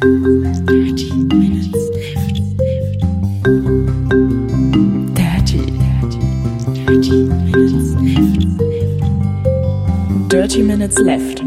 Dirty Minutes Left. Dirty, Minutes Left.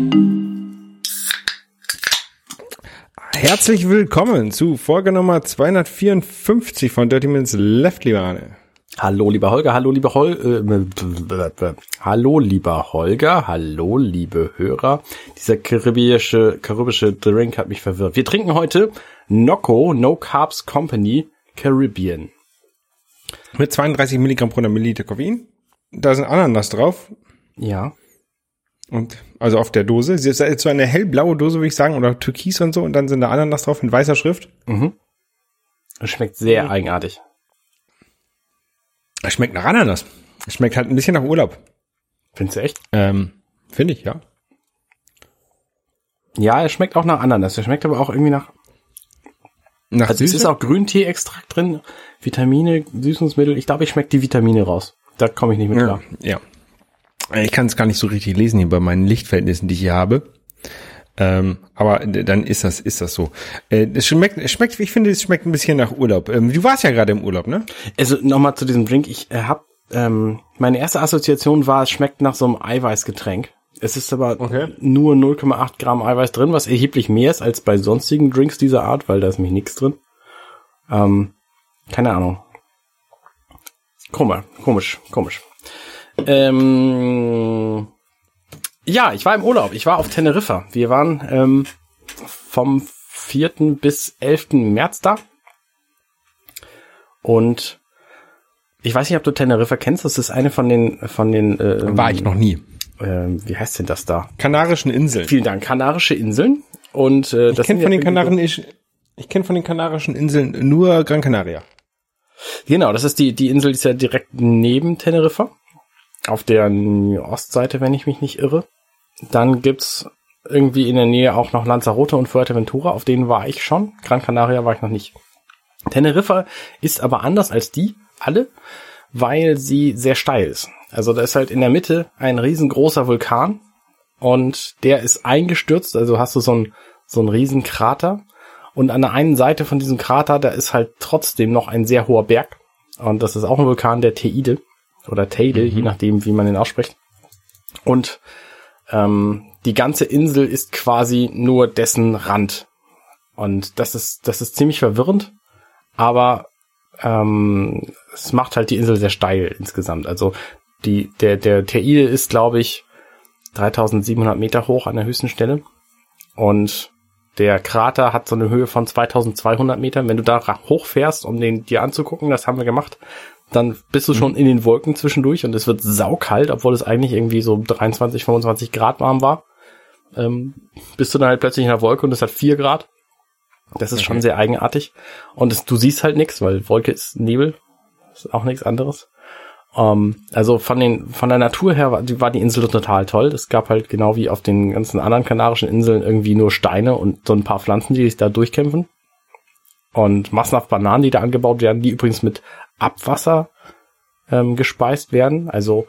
Herzlich willkommen zu Folge Nummer 254 von Dirty Minutes Left, lieber Arne. Hallo lieber Holger, hallo lieber Hol äh, Hallo lieber Holger, hallo liebe Hörer. Dieser karibische karibische Drink hat mich verwirrt. Wir trinken heute Nocco No Carbs Company Caribbean. Mit 32 Milligramm pro Milliliter Koffein. Da sind Ananas drauf. Ja. Und also auf der Dose. Sie ist so eine hellblaue Dose, würde ich sagen, oder Türkis und so. Und dann sind da Ananas drauf in weißer Schrift. Mhm. Schmeckt sehr eigenartig. Es schmeckt nach Ananas. Es schmeckt halt ein bisschen nach Urlaub. Findest du echt? Ähm, Finde ich, ja. Ja, er schmeckt auch nach Ananas. Er schmeckt aber auch irgendwie nach. Nach Also es Süße? ist auch Grüntee-Extrakt drin, Vitamine, Süßungsmittel. Ich glaube, ich schmecke die Vitamine raus. Da komme ich nicht mit ja, klar. ja. Ich kann es gar nicht so richtig lesen hier bei meinen Lichtverhältnissen, die ich hier habe. Ähm, aber dann ist das, ist das so. Äh, es schmeckt, es schmeckt, ich finde, es schmeckt ein bisschen nach Urlaub. Ähm, du warst ja gerade im Urlaub, ne? Also nochmal zu diesem Drink. Ich äh, hab ähm, meine erste Assoziation war, es schmeckt nach so einem Eiweißgetränk. Es ist aber Okay. nur 0,8 Gramm Eiweiß drin, was erheblich mehr ist als bei sonstigen Drinks dieser Art, weil da ist nämlich nichts drin. Ähm, keine Ahnung. Komisch, komisch, komisch. Ähm, ja, ich war im Urlaub. Ich war auf Teneriffa. Wir waren ähm, vom 4. bis 11. März da. Und ich weiß nicht, ob du Teneriffa kennst. Das ist eine von den, von den, äh, War ich noch nie. ähm, wie heißt denn das da? Kanarischen Inseln. Vielen Dank. Kanarische Inseln. Und äh, Ich das kenne sind von ja den irgendwie- Kanaren, ich, ich kenne von den Kanarischen Inseln nur Gran Canaria. Genau, das ist die, die Insel, die ist ja direkt neben Teneriffa. Auf der Ostseite, wenn ich mich nicht irre. Dann gibt's irgendwie in der Nähe auch noch Lanzarote und Fuerteventura. Auf denen war ich schon. Gran Canaria war ich noch nicht. Teneriffa ist aber anders als die alle, weil sie sehr steil ist. Also da ist halt in der Mitte ein riesengroßer Vulkan und der ist eingestürzt. Also hast du so einen so einen riesen Krater und an der einen Seite von diesem Krater, da ist halt trotzdem noch ein sehr hoher Berg. Und das ist auch ein Vulkan, der Teide oder Teide, je nachdem, wie man den ausspricht. Und ähm, die ganze Insel ist quasi nur dessen Rand. Und das ist, das ist ziemlich verwirrend, aber ähm, es macht halt die Insel sehr steil insgesamt. Also die, der, der Teide ist, glaube ich, 3700 Meter hoch an der höchsten Stelle. Und der Krater hat so eine Höhe von 2200 Metern. Wenn du da hochfährst, um den dir anzugucken, das haben wir gemacht, dann bist du schon in den Wolken zwischendurch und es wird saukalt, obwohl es eigentlich irgendwie so 23, 25 Grad warm war. Ähm, bist du dann halt plötzlich in der Wolke und es hat 4 Grad. Das ist schon sehr eigenartig. Und es, du siehst halt nichts, weil Wolke ist Nebel. Das ist auch nichts anderes. Ähm, also von den von der Natur her war die, war die Insel total toll. Es gab halt genau wie auf den ganzen anderen kanarischen Inseln irgendwie nur Steine und so ein paar Pflanzen, die sich da durchkämpfen. Und massenhaft Bananen, die da angebaut werden, die übrigens mit Abwasser ähm, gespeist werden. Also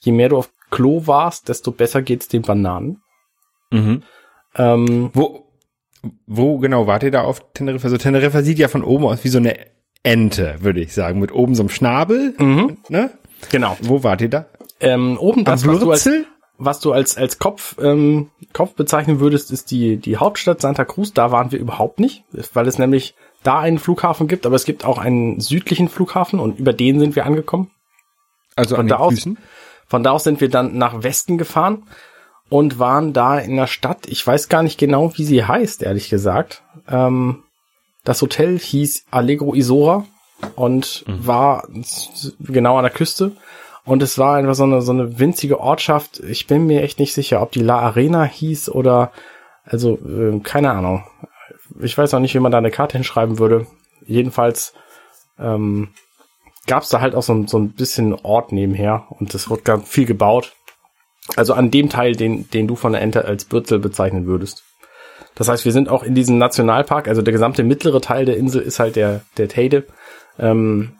je mehr du auf Klo warst, desto besser geht's den Bananen. Mhm. Ähm, Wo, wo genau wart ihr da auf Teneriffa? Also Teneriffa sieht ja von oben aus wie so eine Ente, würde ich sagen, mit oben so einem Schnabel. Ne? genau. Wo wart ihr da? Ähm, oben das, was du als, was du als, als Kopf, ähm, Kopf bezeichnen würdest, ist die, die Hauptstadt Santa Cruz. Da waren wir überhaupt nicht, weil es nämlich da einen Flughafen gibt, aber es gibt auch einen südlichen Flughafen und über den sind wir angekommen. Also an da aus- Füßen? Von da aus sind wir dann nach Westen gefahren und waren da in der Stadt. Ich weiß gar nicht genau, wie sie heißt, ehrlich gesagt. Ähm, das Hotel hieß Allegro Isora und war s- genau an der Küste. Und es war einfach so eine, so eine winzige Ortschaft. Ich bin mir echt nicht sicher, ob die La Arena hieß oder, also, äh, keine Ahnung. Ich weiß auch nicht, wie man da eine Karte hinschreiben würde. Jedenfalls, ähm, gab es da halt auch so, ein- so ein bisschen Ort nebenher und es wurde ganz viel gebaut. Also an dem Teil, den, den du von der Ente als Bürzel bezeichnen würdest. Das heißt, wir sind auch in diesem Nationalpark, also der gesamte mittlere Teil der Insel ist halt der, der Teide ähm,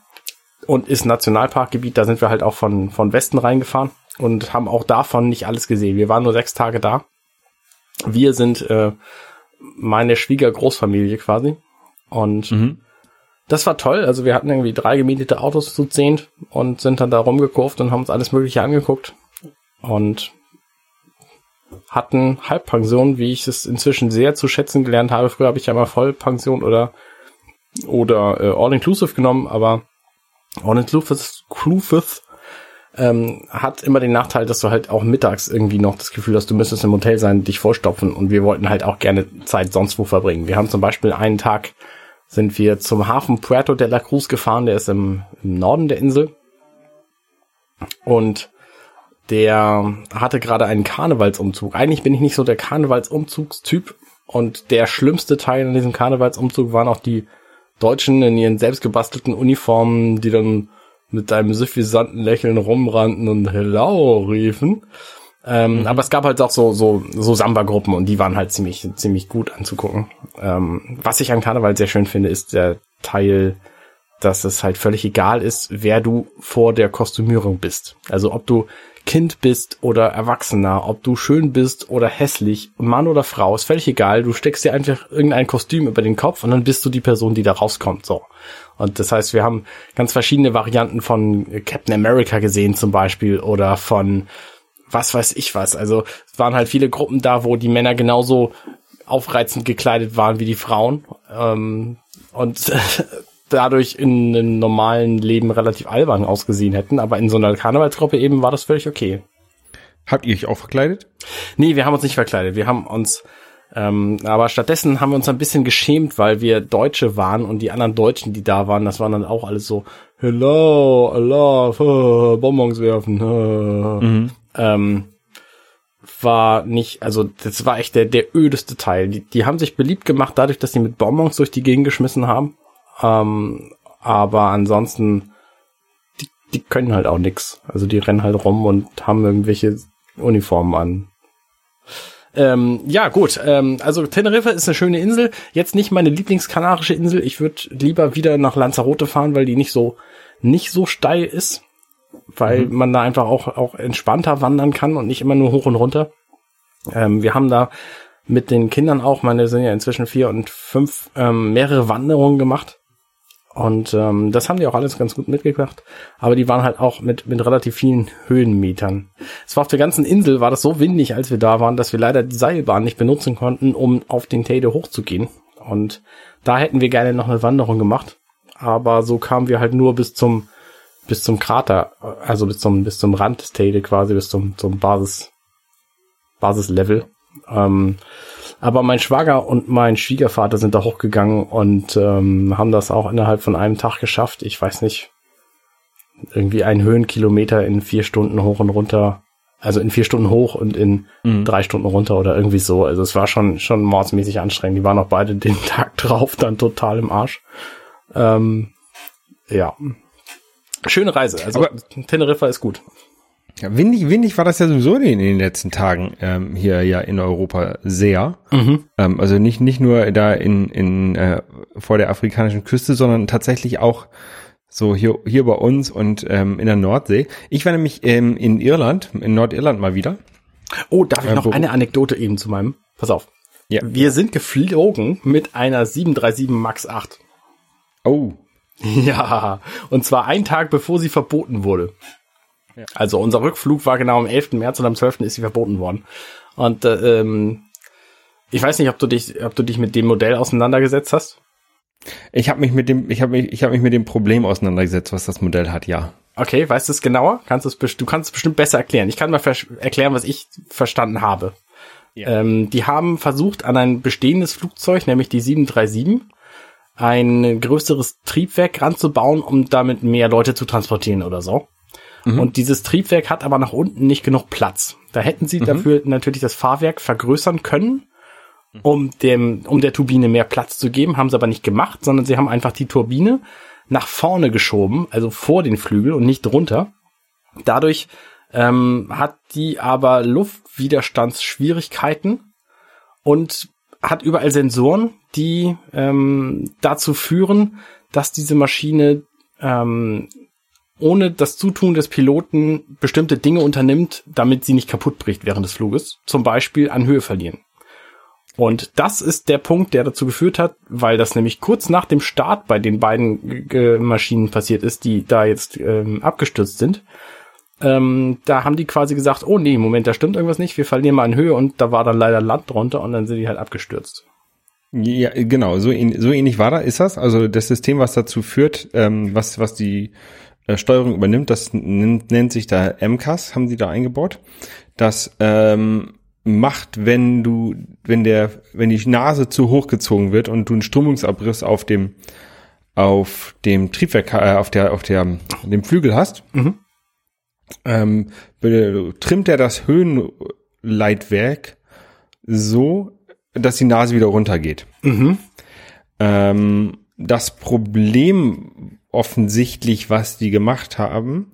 und ist Nationalparkgebiet. Da sind wir halt auch von, von Westen reingefahren und haben auch davon nicht alles gesehen. Wir waren nur sechs Tage da. Wir sind äh, meine Schwiegergroßfamilie quasi. Und Mhm. das war toll. Also wir hatten irgendwie drei gemietete Autos zu zehnt und sind dann da rumgekurvt und haben uns alles Mögliche angeguckt. Und hatten Halbpension, wie ich es inzwischen sehr zu schätzen gelernt habe. Früher habe ich ja mal Vollpension oder oder äh, All-Inclusive genommen, aber All-Inclusive ähm, hat immer den Nachteil, dass du halt auch mittags irgendwie noch das Gefühl hast, du müsstest im Hotel sein, dich vollstopfen und wir wollten halt auch gerne Zeit sonst wo verbringen. Wir haben zum Beispiel einen Tag sind wir zum Hafen Puerto de la Cruz gefahren, der ist im, im Norden der Insel und der hatte gerade einen Karnevalsumzug. Eigentlich bin ich nicht so der Karnevalsumzugstyp und der schlimmste Teil in diesem Karnevalsumzug waren auch die Deutschen in ihren selbstgebastelten Uniformen, die dann mit einem suffisanten Lächeln rumrannten und Hello riefen. Ähm, Aber es gab halt auch so so so Samba-Gruppen und die waren halt ziemlich ziemlich gut anzugucken. Ähm, was ich an Karneval sehr schön finde, ist der Teil, dass es halt völlig egal ist, wer du vor der Kostümierung bist. Also ob du Kind bist oder Erwachsener, ob du schön bist oder hässlich, Mann oder Frau, ist völlig egal. Du steckst dir einfach irgendein Kostüm über den Kopf und dann bist du die Person, die da rauskommt. So. Und das heißt, wir haben ganz verschiedene Varianten von Captain America gesehen zum Beispiel oder von was weiß ich was. Also es waren halt viele Gruppen da, wo die Männer genauso aufreizend gekleidet waren wie die Frauen. Ähm, und dadurch in einem normalen Leben relativ albern ausgesehen hätten, aber in so einer Karnevalsgruppe eben war das völlig okay. Habt ihr euch auch verkleidet? Nee, wir haben uns nicht verkleidet. Wir haben uns, ähm, aber stattdessen haben wir uns ein bisschen geschämt, weil wir Deutsche waren und die anderen Deutschen, die da waren, das waren dann auch alles so, hello, hello, Bonbons werfen. Mhm. Ähm, war nicht, also das war echt der, der ödeste Teil. Die, die haben sich beliebt gemacht dadurch, dass sie mit Bonbons durch die Gegend geschmissen haben. Ähm, aber ansonsten, die, die können halt auch nix. Also die rennen halt rum und haben irgendwelche Uniformen an. Ähm, ja, gut. Ähm, also Teneriffa ist eine schöne Insel. Jetzt nicht meine lieblingskanarische Insel. Ich würde lieber wieder nach Lanzarote fahren, weil die nicht so nicht so steil ist, weil man da einfach auch auch entspannter wandern kann und nicht immer nur hoch und runter. Ähm, wir haben da mit den Kindern auch, meine sind ja inzwischen vier und fünf, ähm, mehrere Wanderungen gemacht. Und ähm, das haben die auch alles ganz gut mitgebracht. Aber die waren halt auch mit, mit relativ vielen Höhenmetern. Es war auf der ganzen Insel, war das so windig, als wir da waren, dass wir leider die Seilbahn nicht benutzen konnten, um auf den Teide hochzugehen. Und da hätten wir gerne noch eine Wanderung gemacht. Aber so kamen wir halt nur bis zum, bis zum Krater, also bis zum, bis zum Rand des Teide quasi, bis zum, zum Basis, Basislevel. Ähm, aber mein Schwager und mein Schwiegervater sind da hochgegangen und ähm, haben das auch innerhalb von einem Tag geschafft. Ich weiß nicht, irgendwie einen Höhenkilometer in vier Stunden hoch und runter. Also in vier Stunden hoch und in Mhm. drei Stunden runter oder irgendwie so. Also es war schon schon mordsmäßig anstrengend. Die waren auch beide den Tag drauf dann total im Arsch. Ähm, ja. Schöne Reise. Also Aber- Teneriffa ist gut. Ja, windig, windig war das ja sowieso in den letzten Tagen ähm, hier ja in Europa sehr. Mhm. Ähm, also nicht nicht nur da in in äh, vor der afrikanischen Küste, sondern tatsächlich auch so hier hier bei uns und ähm, in der Nordsee. Ich war nämlich ähm, in Irland, in Nordirland mal wieder. Oh, darf ich Äh, noch eine Anekdote eben zu meinem? Pass auf. Ja. Wir sind geflogen mit einer 737 MAX 8. Oh, Ja, und zwar einen Tag bevor sie verboten wurde. Ja. Also unser Rückflug war genau am 11. März und am 12. ist sie verboten worden. Und äh, ähm, ich weiß nicht, ob du dich, ob du dich mit dem Modell auseinandergesetzt hast. ich habe mich mit dem ich habe mich ich habe mich mit dem Problem auseinandergesetzt, was das Modell hat. Ja. Okay, weißt du es genauer? Kannst du es du kannst es bestimmt besser erklären. Ich kann mal erklären, was ich verstanden habe. Ja. Ähm, die haben versucht, an ein bestehendes Flugzeug, nämlich die 737, ein größeres Triebwerk ranzubauen, um damit mehr Leute zu transportieren oder so. Und dieses Triebwerk hat aber nach unten nicht genug Platz. Da hätten sie dafür natürlich das Fahrwerk vergrößern können, um dem, um der Turbine mehr Platz zu geben, haben sie aber nicht gemacht, sondern sie haben einfach die Turbine nach vorne geschoben, also vor den Flügel und nicht drunter. Dadurch ähm, hat die aber Luftwiderstandsschwierigkeiten und hat überall Sensoren, die ähm, dazu führen, dass diese Maschine ähm, ohne das Zutun des Piloten bestimmte Dinge unternimmt, damit sie nicht kaputt bricht während des Fluges. Zum Beispiel an Höhe verlieren. Und das ist der Punkt, der dazu geführt hat, weil das nämlich kurz nach dem Start bei den beiden äh, Maschinen passiert ist, die da jetzt ähm, abgestürzt sind. Ähm, da haben die quasi gesagt, oh nee, Moment, da stimmt irgendwas nicht, wir verlieren mal in Höhe und da war dann leider Land drunter und dann sind die halt abgestürzt. Ja, genau, so, ähn, so ähnlich war da, ist das. Also das System, was dazu führt, ähm, was, was die äh, Steuerung übernimmt, das nennt, nennt sich da MCAS, haben sie da eingebaut. Das ähm, macht, wenn du, wenn der, wenn die Nase zu hoch gezogen wird und du einen Strömungsabriss auf dem, auf dem Triebwerk, äh, auf der, auf der, dem Flügel hast, Mhm. ähm, trimmt er das Höhenleitwerk so, dass die Nase wieder runtergeht. Mhm. Ähm, das Problem offensichtlich, was die gemacht haben,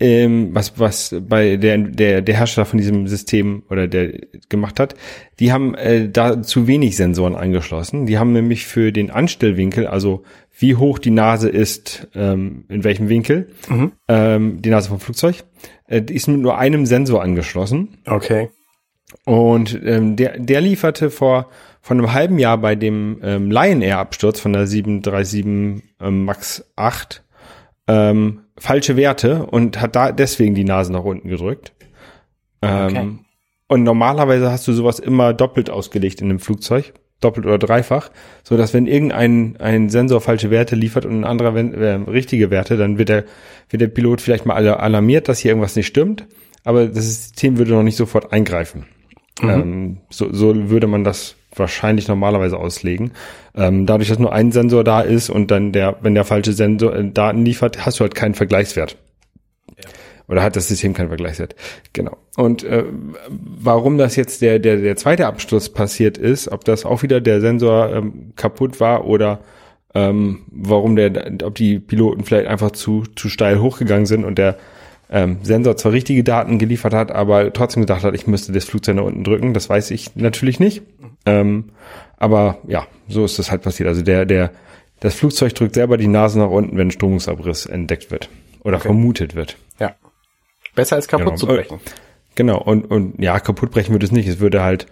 ähm, was, was bei der, der, der Hersteller von diesem System oder der gemacht hat, die haben äh, da zu wenig Sensoren angeschlossen. Die haben nämlich für den Anstellwinkel, also wie hoch die Nase ist, ähm, in welchem Winkel, Mhm. ähm, die Nase vom Flugzeug, äh, ist mit nur einem Sensor angeschlossen. Okay. Und ähm, der, der lieferte vor von einem halben Jahr bei dem ähm, Lion Air Absturz von der 737 ähm, Max 8 ähm, falsche Werte und hat da deswegen die Nase nach unten gedrückt. Ähm, Okay. Und normalerweise hast du sowas immer doppelt ausgelegt in einem Flugzeug, doppelt oder dreifach, so dass wenn irgendein ein Sensor falsche Werte liefert und ein anderer äh, richtige Werte, dann wird der wird der Pilot vielleicht mal alarmiert, dass hier irgendwas nicht stimmt, aber das System würde noch nicht sofort eingreifen. Ähm, so, so würde man das wahrscheinlich normalerweise auslegen. Ähm, dadurch, dass nur ein Sensor da ist und dann der, wenn der falsche Sensor äh, Daten liefert, hast du halt keinen Vergleichswert. Oder hat das System keinen Vergleichswert. Genau. Und äh, warum das jetzt der, der, der zweite Absturz passiert ist, ob das auch wieder der Sensor ähm, kaputt war oder ähm, warum der, ob die Piloten vielleicht einfach zu, zu steil hochgegangen sind und der ähm, Sensor zwar richtige Daten geliefert hat, aber trotzdem gedacht hat, ich müsste das Flugzeug nach unten drücken. Das weiß ich natürlich nicht. Ähm, aber ja, so ist das halt passiert. Also der, der, das Flugzeug drückt selber die Nase nach unten, wenn Stromungsabriss entdeckt wird oder vermutet wird. Ja. Besser als kaputt Genau. zu brechen. Genau, und, und ja, kaputt brechen würde es nicht. Es würde halt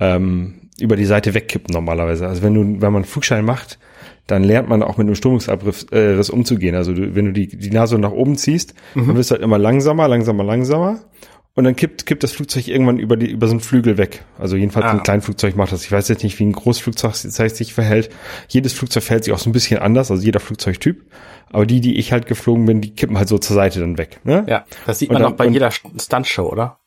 ähm, über die Seite wegkippen normalerweise. Also wenn du, wenn man einen Flugschein macht, dann lernt man auch mit einem Strömungsabriss äh, Riss umzugehen. Also du, wenn du die, die Nase nach oben ziehst, dann wirst du halt immer langsamer, langsamer, langsamer. Und dann kippt, kippt das Flugzeug irgendwann über die, über so einen Flügel weg. Also jedenfalls Ah. ein Kleinflugzeug macht das. Ich weiß jetzt nicht, wie ein Großflugzeug sich verhält. Jedes Flugzeug verhält sich auch so ein bisschen anders, also jeder Flugzeugtyp. Aber die, die ich halt geflogen bin, die kippen halt so zur Seite dann weg. Ne? Ja, das sieht Und man dann- auch bei jeder Stuntshow, oder?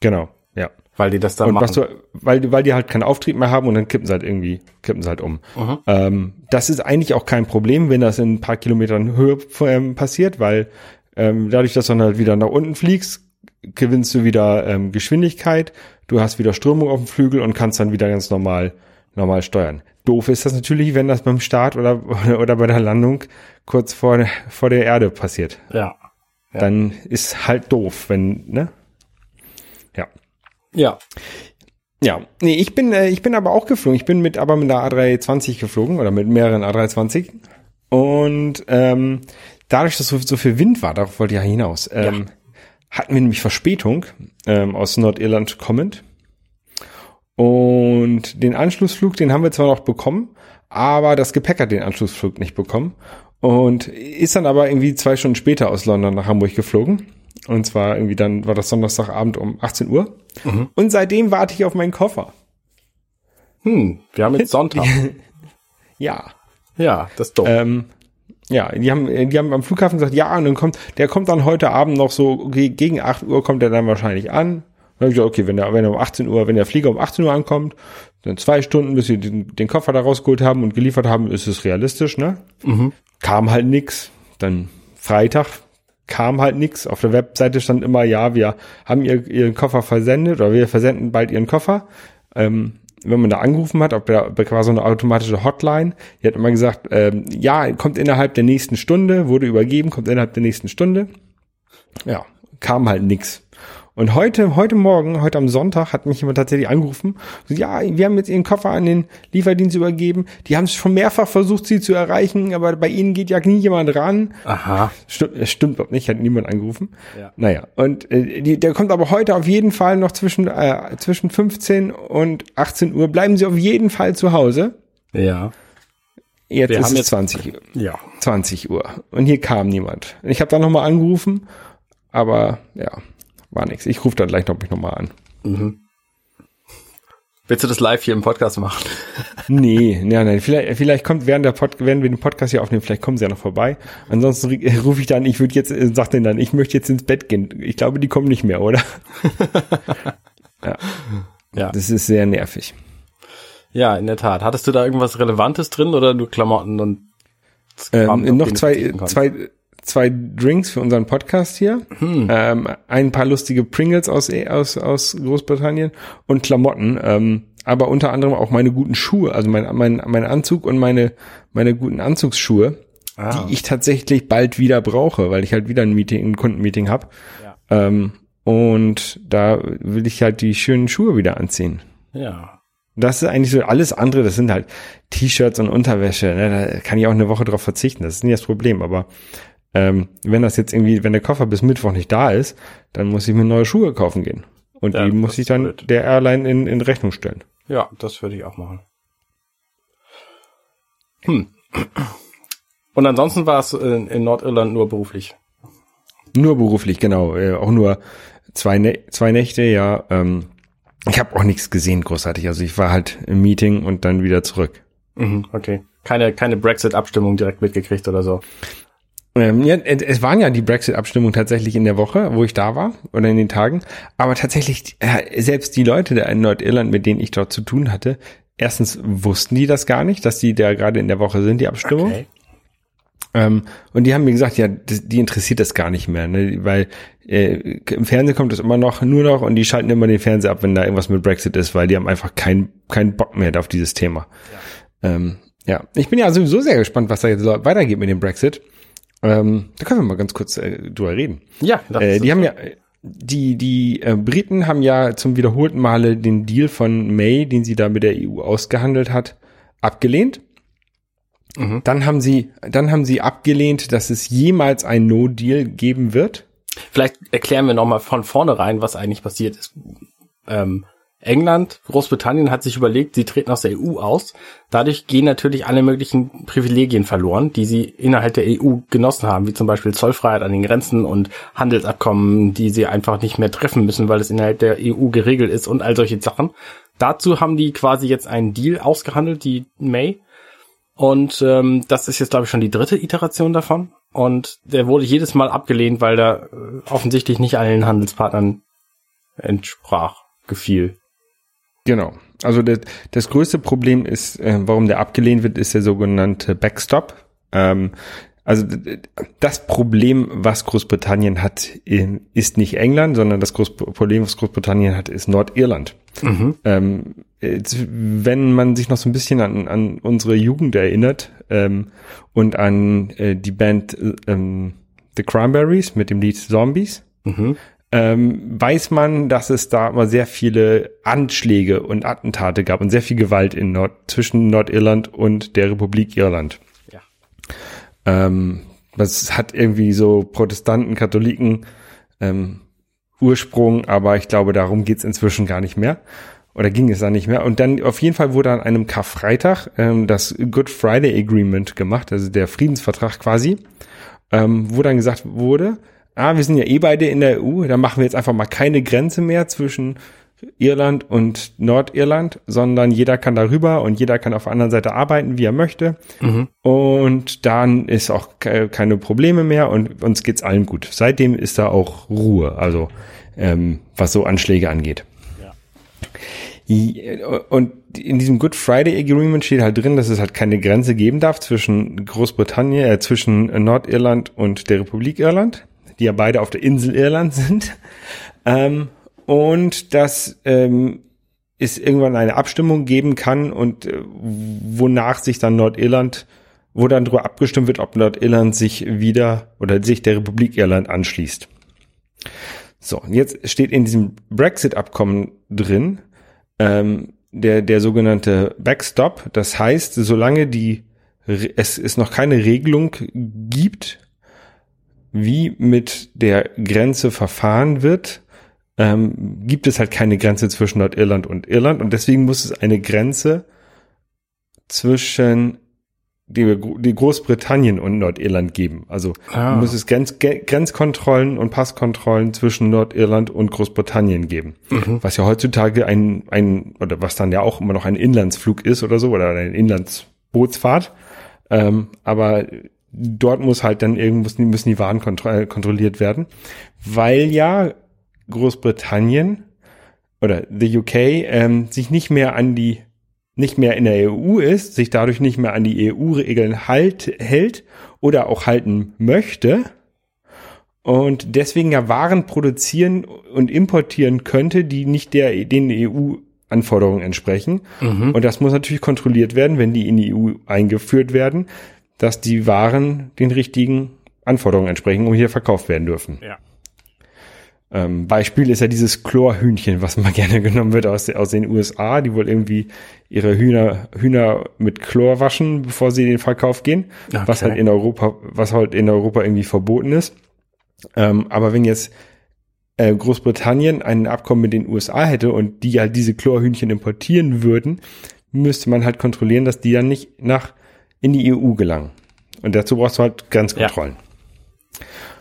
Genau, ja. Weil die das dann Und machen. was du, weil, weil die halt keinen Auftrieb mehr haben und dann kippen sie halt irgendwie, kippen sie halt um. Mhm. Ähm, das ist eigentlich auch kein Problem, wenn das in ein paar Kilometern Höhe ähm, passiert, weil ähm, dadurch, dass du dann halt wieder nach unten fliegst, gewinnst du wieder ähm, Geschwindigkeit, du hast wieder Strömung auf dem Flügel und kannst dann wieder ganz normal, normal steuern. Doof ist das natürlich, wenn das beim Start oder, oder bei der Landung kurz vor, vor der Erde passiert. ja. Ja. Dann ist halt doof, wenn, ne? Ja. Ja. Ja, nee, ich bin, äh, ich bin aber auch geflogen. Ich bin mit, aber mit der A320 geflogen oder mit mehreren A320. Und ähm, dadurch, dass so, so viel Wind war, darauf wollte ich ja hinaus, ähm, hatten wir nämlich Verspätung ähm, aus Nordirland kommend. Und den Anschlussflug, den haben wir zwar noch bekommen, aber das Gepäck hat den Anschlussflug nicht bekommen. Und ist dann aber irgendwie zwei Stunden später aus London nach Hamburg geflogen. Und zwar irgendwie dann war das Donnerstagabend um 18 Uhr. Und seitdem warte ich auf meinen Koffer. Hm, wir haben jetzt Sonntag. Ja. ja, das ist doof. Ähm, ja, die haben, die haben am Flughafen gesagt, ja, und dann kommt, der kommt dann heute Abend noch so, okay, gegen 8 Uhr kommt er dann wahrscheinlich an. Dann habe ich gesagt, okay, wenn der, wenn er um 18 Uhr, wenn der Flieger um 18 Uhr ankommt, dann zwei Stunden, bis wir den, den Koffer da rausgeholt haben und geliefert haben, ist es realistisch, ne? Kam halt nix. Dann Freitag kam halt nix. Auf der Webseite stand immer, ja, wir haben ihr, ihren Koffer versendet oder wir versenden bald ihren Koffer. Ähm, wenn man da angerufen hat, ob da, da war so eine automatische Hotline, die hat immer gesagt, ähm, ja, kommt innerhalb der nächsten Stunde, wurde übergeben, kommt innerhalb der nächsten Stunde. Ja, kam halt nix. Und heute, heute Morgen, heute am Sonntag, hat mich jemand tatsächlich angerufen. So, ja, wir haben jetzt ihren Koffer an den Lieferdienst übergeben. Die haben es schon mehrfach versucht, sie zu erreichen, aber bei ihnen geht ja nie jemand ran. Aha. Stimmt, stimmt überhaupt nicht, hat niemand angerufen. Ja. Naja, und äh, die, der kommt aber heute auf jeden Fall noch zwischen, äh, zwischen 15 und 18 Uhr. Bleiben Sie auf jeden Fall zu Hause. Ja. Jetzt Wir ist es jetzt- 20 Uhr. Ja. 20 Uhr. Und hier kam niemand. Ich habe dann nochmal angerufen, aber ja, war nichts. Ich rufe dann gleich noch, mich nochmal an. Willst du das live hier im Podcast machen? Nee, nein, nein. Vielleicht, vielleicht kommt während der Pod, während wir den Podcast hier aufnehmen, vielleicht kommen sie ja noch vorbei. Ansonsten rufe ich dann, ich würde jetzt, äh, sag denen dann, ich möchte jetzt ins Bett gehen. Ich glaube, die kommen nicht mehr, oder? Ja. Das ist sehr nervig. Ja, in der Tat. Hattest du da irgendwas Relevantes drin oder nur Klamotten und Kram, auf Ähm, noch zwei, zwei, zwei Drinks für unseren Podcast hier. Ähm, ein paar lustige Pringles aus, aus, aus Großbritannien und Klamotten. Ähm, aber unter anderem auch meine guten Schuhe, also mein, mein, mein Anzug und meine, meine guten Anzugsschuhe, Ah. die ich tatsächlich bald wieder brauche, weil ich halt wieder ein Meeting, ein Kundenmeeting habe. Ja. Ähm, und da will ich halt die schönen Schuhe wieder anziehen. Ja. Das ist eigentlich so alles andere, das sind halt T-Shirts und Unterwäsche. Ne? Da kann ich auch eine Woche drauf verzichten, das ist nicht das Problem. Aber ähm, wenn das jetzt irgendwie, wenn der Koffer bis Mittwoch nicht da ist, dann muss ich mir neue Schuhe kaufen gehen. Und Ja, die muss ich dann blöd. der Airline in, in Rechnung stellen. Ja, das würde ich auch machen. Hm. Und ansonsten war es in, in Nordirland nur beruflich. Nur beruflich, genau. Äh, auch nur zwei, Nä zwei Nächte, ja. Ähm, ich habe auch nichts gesehen, großartig. Also ich war halt im Meeting und dann wieder zurück. Mhm, okay. Keine, keine Brexit-Abstimmung direkt mitgekriegt oder so. Ähm, ja, es waren ja die Brexit-Abstimmungen tatsächlich in der Woche, wo ich da war oder in den Tagen. Aber tatsächlich, äh, selbst die Leute da in Nordirland, mit denen ich dort zu tun hatte, erstens wussten die das gar nicht, dass die da gerade in der Woche sind, die Abstimmung. Okay. Ähm, und die haben mir gesagt, ja, das, die interessiert das gar nicht mehr, ne? weil äh, im Fernsehen kommt das immer noch, nur noch und die schalten immer den Fernseher ab, wenn da irgendwas mit Brexit ist, weil die haben einfach keinen keinen Bock mehr auf dieses Thema. Ja. Ähm, ja, ich bin ja sowieso sehr gespannt, was da jetzt weitergeht mit dem Brexit. Ähm, da können wir mal ganz kurz äh, drüber reden. Ja, das Äh, die haben ja, die, die äh, Briten haben ja zum wiederholten Male den Deal von May, den sie da mit der EU ausgehandelt hat, abgelehnt. Mhm. Dann haben sie, dann haben sie abgelehnt, dass es jemals ein No-Deal geben wird. Vielleicht erklären wir nochmal von vornherein, was eigentlich passiert ist. Ähm, England, Großbritannien hat sich überlegt, sie treten aus der EU aus. Dadurch gehen natürlich alle möglichen Privilegien verloren, die sie innerhalb der EU genossen haben, wie zum Beispiel Zollfreiheit an den Grenzen und Handelsabkommen, die sie einfach nicht mehr treffen müssen, weil es innerhalb der EU geregelt ist und all solche Sachen. Dazu haben die quasi jetzt einen Deal ausgehandelt, die May. Und ähm, das ist jetzt, glaube ich, schon die dritte Iteration davon. Und der wurde jedes Mal abgelehnt, weil der äh, offensichtlich nicht allen Handelspartnern entsprach, gefiel. Genau. Also das, das größte Problem ist, äh, warum der abgelehnt wird, ist der sogenannte Backstop. Ähm, also das Problem, was Großbritannien hat, ist nicht England, sondern das Groß Problem, was Großbritannien hat, ist Nordirland. Ähm, jetzt, wenn man sich noch so ein bisschen an, an unsere Jugend erinnert ähm, und an äh, die Band äh, ähm, The Cranberries mit dem Lied Zombies, ähm, weiß man, dass es da immer sehr viele Anschläge und Attentate gab und sehr viel Gewalt in Nord zwischen Nordirland und der Republik Irland. Ja. Ähm, das hat irgendwie so Protestanten, Katholiken ähm, Ursprung, aber ich glaube, darum geht's inzwischen gar nicht mehr. Oder ging es da nicht mehr. Und dann auf jeden Fall wurde an einem Karfreitag ähm, das Good Friday Agreement gemacht, also der Friedensvertrag quasi, ähm, wo dann gesagt wurde, ah, wir sind ja eh beide in der EU, dann machen wir jetzt einfach mal keine Grenze mehr zwischen Irland und Nordirland, sondern jeder kann darüber und jeder kann auf der anderen Seite arbeiten, wie er möchte. Und dann ist auch ke- keine Probleme mehr und uns geht's allen gut. Seitdem ist da auch Ruhe, also ähm, was so Anschläge angeht. I- Und in diesem Good Friday Agreement steht halt drin, dass es halt keine Grenze geben darf zwischen Großbritannien, äh, zwischen Nordirland und der Republik Irland, die ja beide auf der Insel Irland sind. Ähm, und dass ähm, es irgendwann eine Abstimmung geben kann und äh, wonach sich dann Nordirland, wo dann darüber abgestimmt wird, ob Nordirland sich wieder oder sich der Republik Irland anschließt. So, und jetzt steht in diesem Brexit-Abkommen drin, ähm, der, der sogenannte Backstop. Das heißt, solange die, es, es noch keine Regelung gibt, wie mit der Grenze verfahren wird, ähm, gibt es halt keine Grenze zwischen Nordirland und Irland und deswegen muss es eine Grenze zwischen die, die Großbritannien und Nordirland geben. Also Ah. muss es Grenz, Grenzkontrollen und Passkontrollen zwischen Nordirland und Großbritannien geben. Was ja heutzutage ein, ein, oder was dann ja auch immer noch ein Inlandsflug ist oder so, oder eine Inlandsbootsfahrt. Ähm, aber dort muss halt dann irgendwo müssen die Waren kontro äh, kontrolliert werden, weil ja Großbritannien oder the UK ähm, sich nicht mehr an die nicht mehr in der EU ist, sich dadurch nicht mehr an die EU-Regeln halt, hält oder auch halten möchte und deswegen ja Waren produzieren und importieren könnte, die nicht der den EU-Anforderungen entsprechen. Und das muss natürlich kontrolliert werden, wenn die in die EU eingeführt werden, dass die Waren den richtigen Anforderungen entsprechen und hier verkauft werden dürfen. Ja. Ähm, Beispiel ist ja dieses Chlorhühnchen, was mal gerne genommen wird aus, aus den USA, die wohl irgendwie ihre Hühner, Hühner mit Chlor waschen, bevor sie in den Verkauf gehen, Okay. was halt in Europa, was halt in Europa irgendwie verboten ist. Ähm, aber wenn jetzt äh, Großbritannien ein Abkommen mit den USA hätte und die halt diese Chlorhühnchen importieren würden, müsste man halt kontrollieren, dass die dann nicht nach in die EU gelangen. Und dazu brauchst du halt Grenzkontrollen.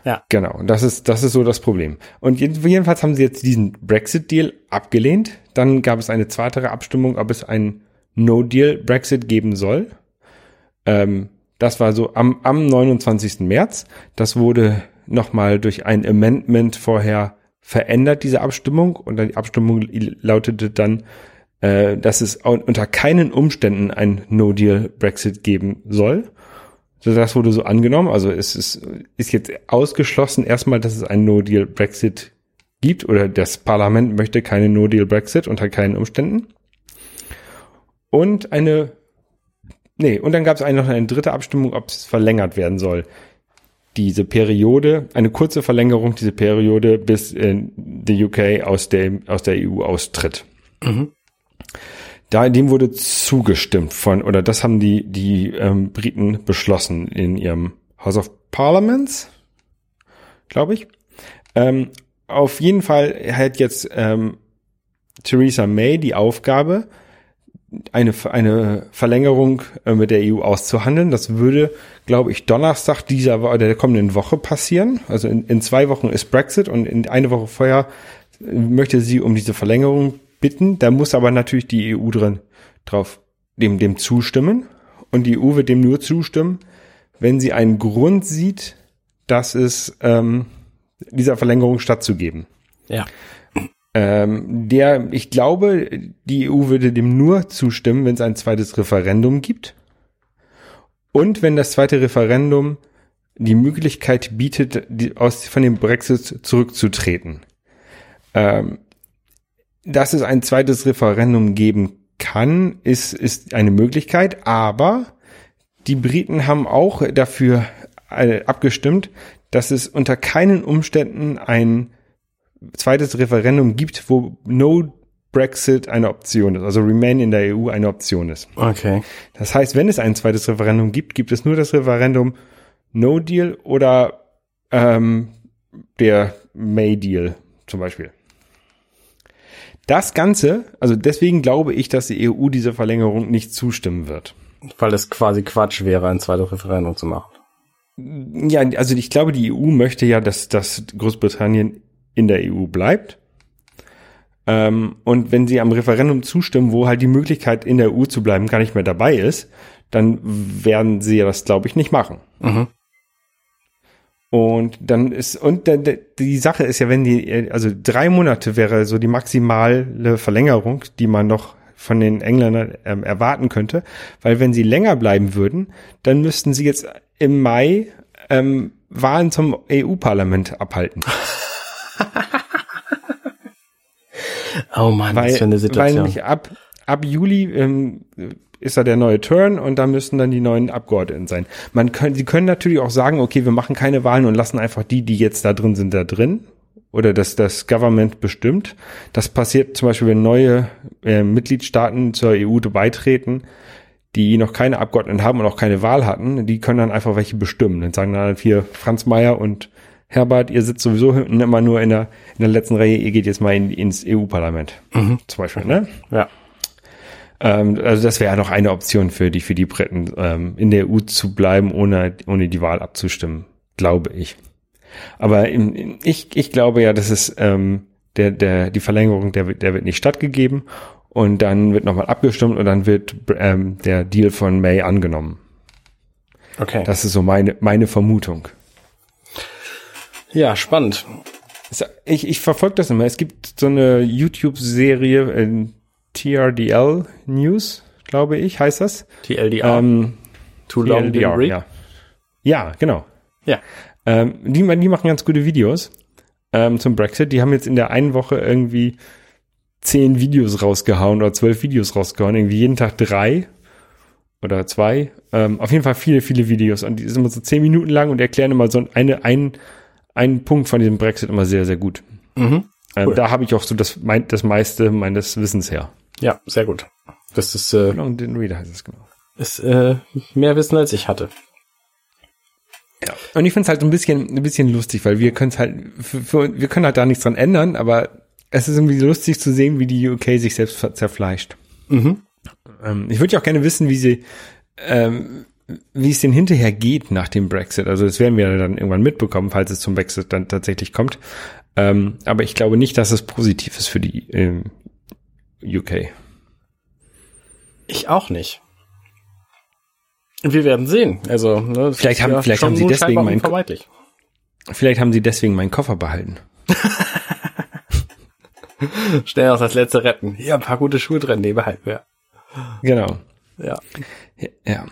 Ja. Genau, und das ist, das ist so das Problem. Und jeden- jedenfalls haben sie jetzt diesen Brexit-Deal abgelehnt. Dann gab es eine zweite Abstimmung, ob es einen No-Deal-Brexit geben soll. Ähm, das war so am, am 29. März. Das wurde nochmal durch ein Amendment vorher verändert, diese Abstimmung. Und dann die Abstimmung lautete dann, äh, dass es un- unter keinen Umständen ein No-Deal-Brexit geben soll. So, das wurde so angenommen. Also es ist, ist jetzt ausgeschlossen erstmal, dass es einen No-Deal-Brexit gibt oder das Parlament möchte keine No-Deal-Brexit unter keinen Umständen. Und eine, nee, und dann gab es noch eine dritte Abstimmung, ob es verlängert werden soll. Diese Periode, eine kurze Verlängerung, diese Periode, bis äh, die UK aus der, aus der EU austritt. Da, dem wurde zugestimmt von, oder das haben die, die ähm, Briten beschlossen in ihrem House of Parliaments, glaube ich. Ähm, auf jeden Fall hat jetzt ähm, Theresa May die Aufgabe, eine, eine Verlängerung äh, mit der EU auszuhandeln. Das würde, glaube ich, Donnerstag dieser Wo- der kommenden Woche passieren. Also in, in zwei Wochen ist Brexit und in eine Woche vorher äh, möchte sie um diese Verlängerung bitten. Da muss aber natürlich die EU drin drauf dem, dem zustimmen. Und die EU wird dem nur zustimmen, wenn sie einen Grund sieht, dass es ähm, dieser Verlängerung stattzugeben. Ja. Ähm, der, ich glaube, die EU würde dem nur zustimmen, wenn es ein zweites Referendum gibt. Und wenn das zweite Referendum die Möglichkeit bietet, die, aus, von dem Brexit zurückzutreten. Ähm, dass es ein zweites Referendum geben kann, ist, ist eine Möglichkeit, aber die Briten haben auch dafür äh, abgestimmt, dass es unter keinen Umständen ein zweites Referendum gibt, wo No Brexit eine Option ist, also Remain in der EU eine Option ist. Okay. Das heißt, wenn es ein zweites Referendum gibt, gibt es nur das Referendum No Deal oder ähm, der May Deal zum Beispiel. Das Ganze, also deswegen glaube ich, dass die EU dieser Verlängerung nicht zustimmen wird. Weil es quasi Quatsch wäre, ein zweites Referendum zu machen. Ja, also ich glaube, die EU möchte ja, dass, dass Großbritannien in der EU bleibt. Ähm, und wenn sie am Referendum zustimmen, wo halt die Möglichkeit, in der EU zu bleiben, gar nicht mehr dabei ist, dann werden sie das, glaube ich, nicht machen. Mhm. Und dann ist, und die Sache ist ja, wenn die, also drei Monate wäre so die maximale Verlängerung, die man noch von den Engländern ähm, erwarten könnte, weil wenn sie länger bleiben würden, dann müssten sie jetzt im Mai ähm, Wahlen zum EU-Parlament abhalten. Oh Mann, Weil, was für eine weil Situation. nämlich ab, ab Juli ähm, ist da der neue Turn und da müssten dann die neuen Abgeordneten sein. Man können, sie können natürlich auch sagen, okay, wir machen keine Wahlen und lassen einfach die, die jetzt da drin sind, da drin. oder dass das Government bestimmt. Das passiert zum Beispiel, wenn neue äh, Mitgliedstaaten zur EU beitreten, die noch keine Abgeordneten haben und auch keine Wahl hatten, die können dann einfach welche bestimmen. Dann sagen dann hier Franz Mayer und Herbert, ihr sitzt sowieso hinten immer nur in der, in der letzten Reihe, ihr geht jetzt mal in, ins EU-Parlament. Mhm. Zum Beispiel, ne? Ja. Ähm, also das wäre noch eine Option für die, für die Briten, ähm, in der EU zu bleiben, ohne, ohne die Wahl abzustimmen, glaube ich. Aber im, ich, ich glaube ja, dass es ähm, der, der, die Verlängerung, der, wird- der wird nicht stattgegeben und dann wird nochmal abgestimmt und dann wird ähm, der Deal von May angenommen. Okay. Das ist so meine, meine Vermutung. ja, spannend. Ich, ich verfolge das immer. Es gibt so eine YouTube-Serie, äh, TRDL News, glaube ich, heißt das. TLDR. Ähm, Too long didn't read. ja. Ja, genau. Ja. Ähm, die, die machen ganz gute Videos ähm, zum Brexit. Die haben jetzt in der einen Woche irgendwie zehn Videos rausgehauen oder zwölf Videos rausgehauen. Irgendwie jeden Tag drei oder zwei. Ähm, auf jeden Fall viele, viele Videos. Und die sind immer so zehn Minuten lang und erklären immer so eine, ein, einen Punkt von diesem Brexit immer sehr, sehr gut. Mhm. Ähm, Cool. Da habe ich auch so das, mein, das meiste meines Wissens her. Ja, sehr gut. Das ist, äh, Long didn't read heißt es genau. ist äh, mehr Wissen als ich hatte. Ja. Und ich finde es halt ein bisschen, ein bisschen lustig, weil wir können halt, für, für, wir können halt da nichts dran ändern, aber es ist irgendwie lustig zu sehen, wie die UK sich selbst zerfleischt. Mhm. Ähm, ich würde ja auch gerne wissen, wie sie, ähm, wie es denn hinterher geht nach dem Brexit. Also das werden wir dann irgendwann mitbekommen, falls es zum Brexit dann tatsächlich kommt. Ähm, aber ich glaube nicht, dass es positiv ist für die ähm, UK. Ich auch nicht. Wir werden sehen. Also, ne, Vielleicht haben- vielleicht schon haben sie deswegen meinen. Vielleicht haben sie deswegen meinen Koffer behalten. Schnell noch das letzte retten. Hier, ein paar gute Schuhe drin, nee, behalten wir. Genau. Ja. Ja.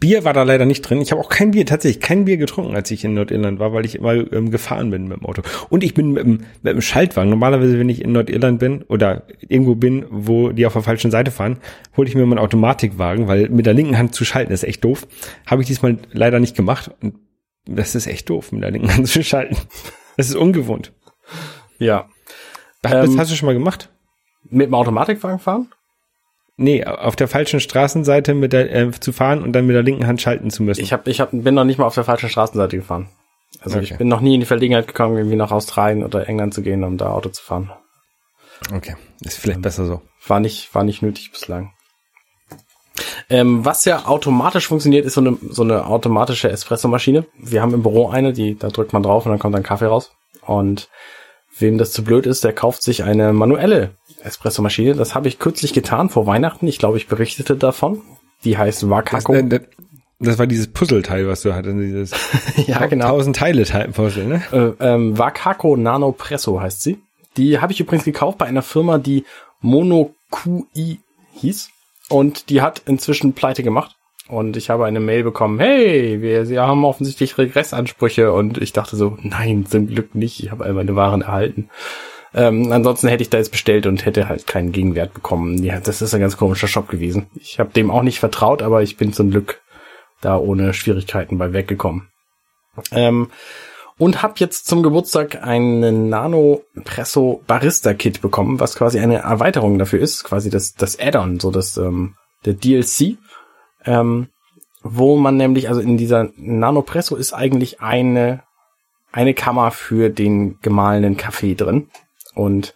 Bier war da leider nicht drin. Ich habe auch kein Bier, tatsächlich kein Bier getrunken, als ich in Nordirland war, weil ich immer ähm, gefahren bin mit dem Auto. Und ich bin mit dem, mit dem Schaltwagen. Normalerweise, wenn ich in Nordirland bin oder irgendwo bin, wo die auf der falschen Seite fahren, hole ich mir meinen Automatikwagen, weil mit der linken Hand zu schalten ist echt doof. Habe ich diesmal leider nicht gemacht. Und das ist echt doof, mit der linken Hand zu schalten. Das ist ungewohnt. Ja. das Ähm, hast du schon mal gemacht? Mit dem Automatikwagen fahren? Nee, auf der falschen Straßenseite mit der, äh, zu fahren und dann mit der linken Hand schalten zu müssen. Ich hab, ich hab, bin noch nicht mal auf der falschen Straßenseite gefahren. Also ich Okay. bin noch nie in die Verlegenheit gekommen, irgendwie nach Australien oder England zu gehen, um da Auto zu fahren. okay, ist vielleicht besser so. War nicht, war nicht nötig bislang. Ähm, was ja automatisch funktioniert, ist so eine, so eine automatische Espressomaschine. Wir haben im Büro eine, die, da drückt man drauf und dann kommt ein Kaffee raus. Und wem das zu blöd ist, der kauft sich eine manuelle Espressomaschine. Das habe ich kürzlich getan vor Weihnachten. Ich glaube, ich berichtete davon. Die heißt Das, Wakako. äh, das, das war dieses Puzzleteil, was du hattest, dieses ja, genau. tausend Teile Teil Puzzle, ne? Äh, ähm, Wakako Nano Presso heißt sie. Die habe ich übrigens gekauft bei einer Firma, die MonoQI hieß. Und die hat inzwischen pleite gemacht. Und ich habe eine Mail bekommen, hey, wir, Sie haben offensichtlich Regressansprüche. Und ich dachte so, nein, zum Glück nicht. Ich habe all meine Waren erhalten. Ähm, ansonsten hätte ich da jetzt bestellt und hätte halt keinen Gegenwert bekommen. Ja, das ist ein ganz komischer Shop gewesen. Ich habe dem auch nicht vertraut, aber ich bin zum Glück da ohne Schwierigkeiten bei weggekommen. Ähm, und habe jetzt zum Geburtstag einen Nano Presso Barista Kit bekommen, was quasi eine Erweiterung dafür ist, quasi das das Add-on, so das ähm, der DLC, ähm, wo man nämlich also in dieser Nano Presso ist eigentlich eine eine Kammer für den gemahlenen Kaffee drin und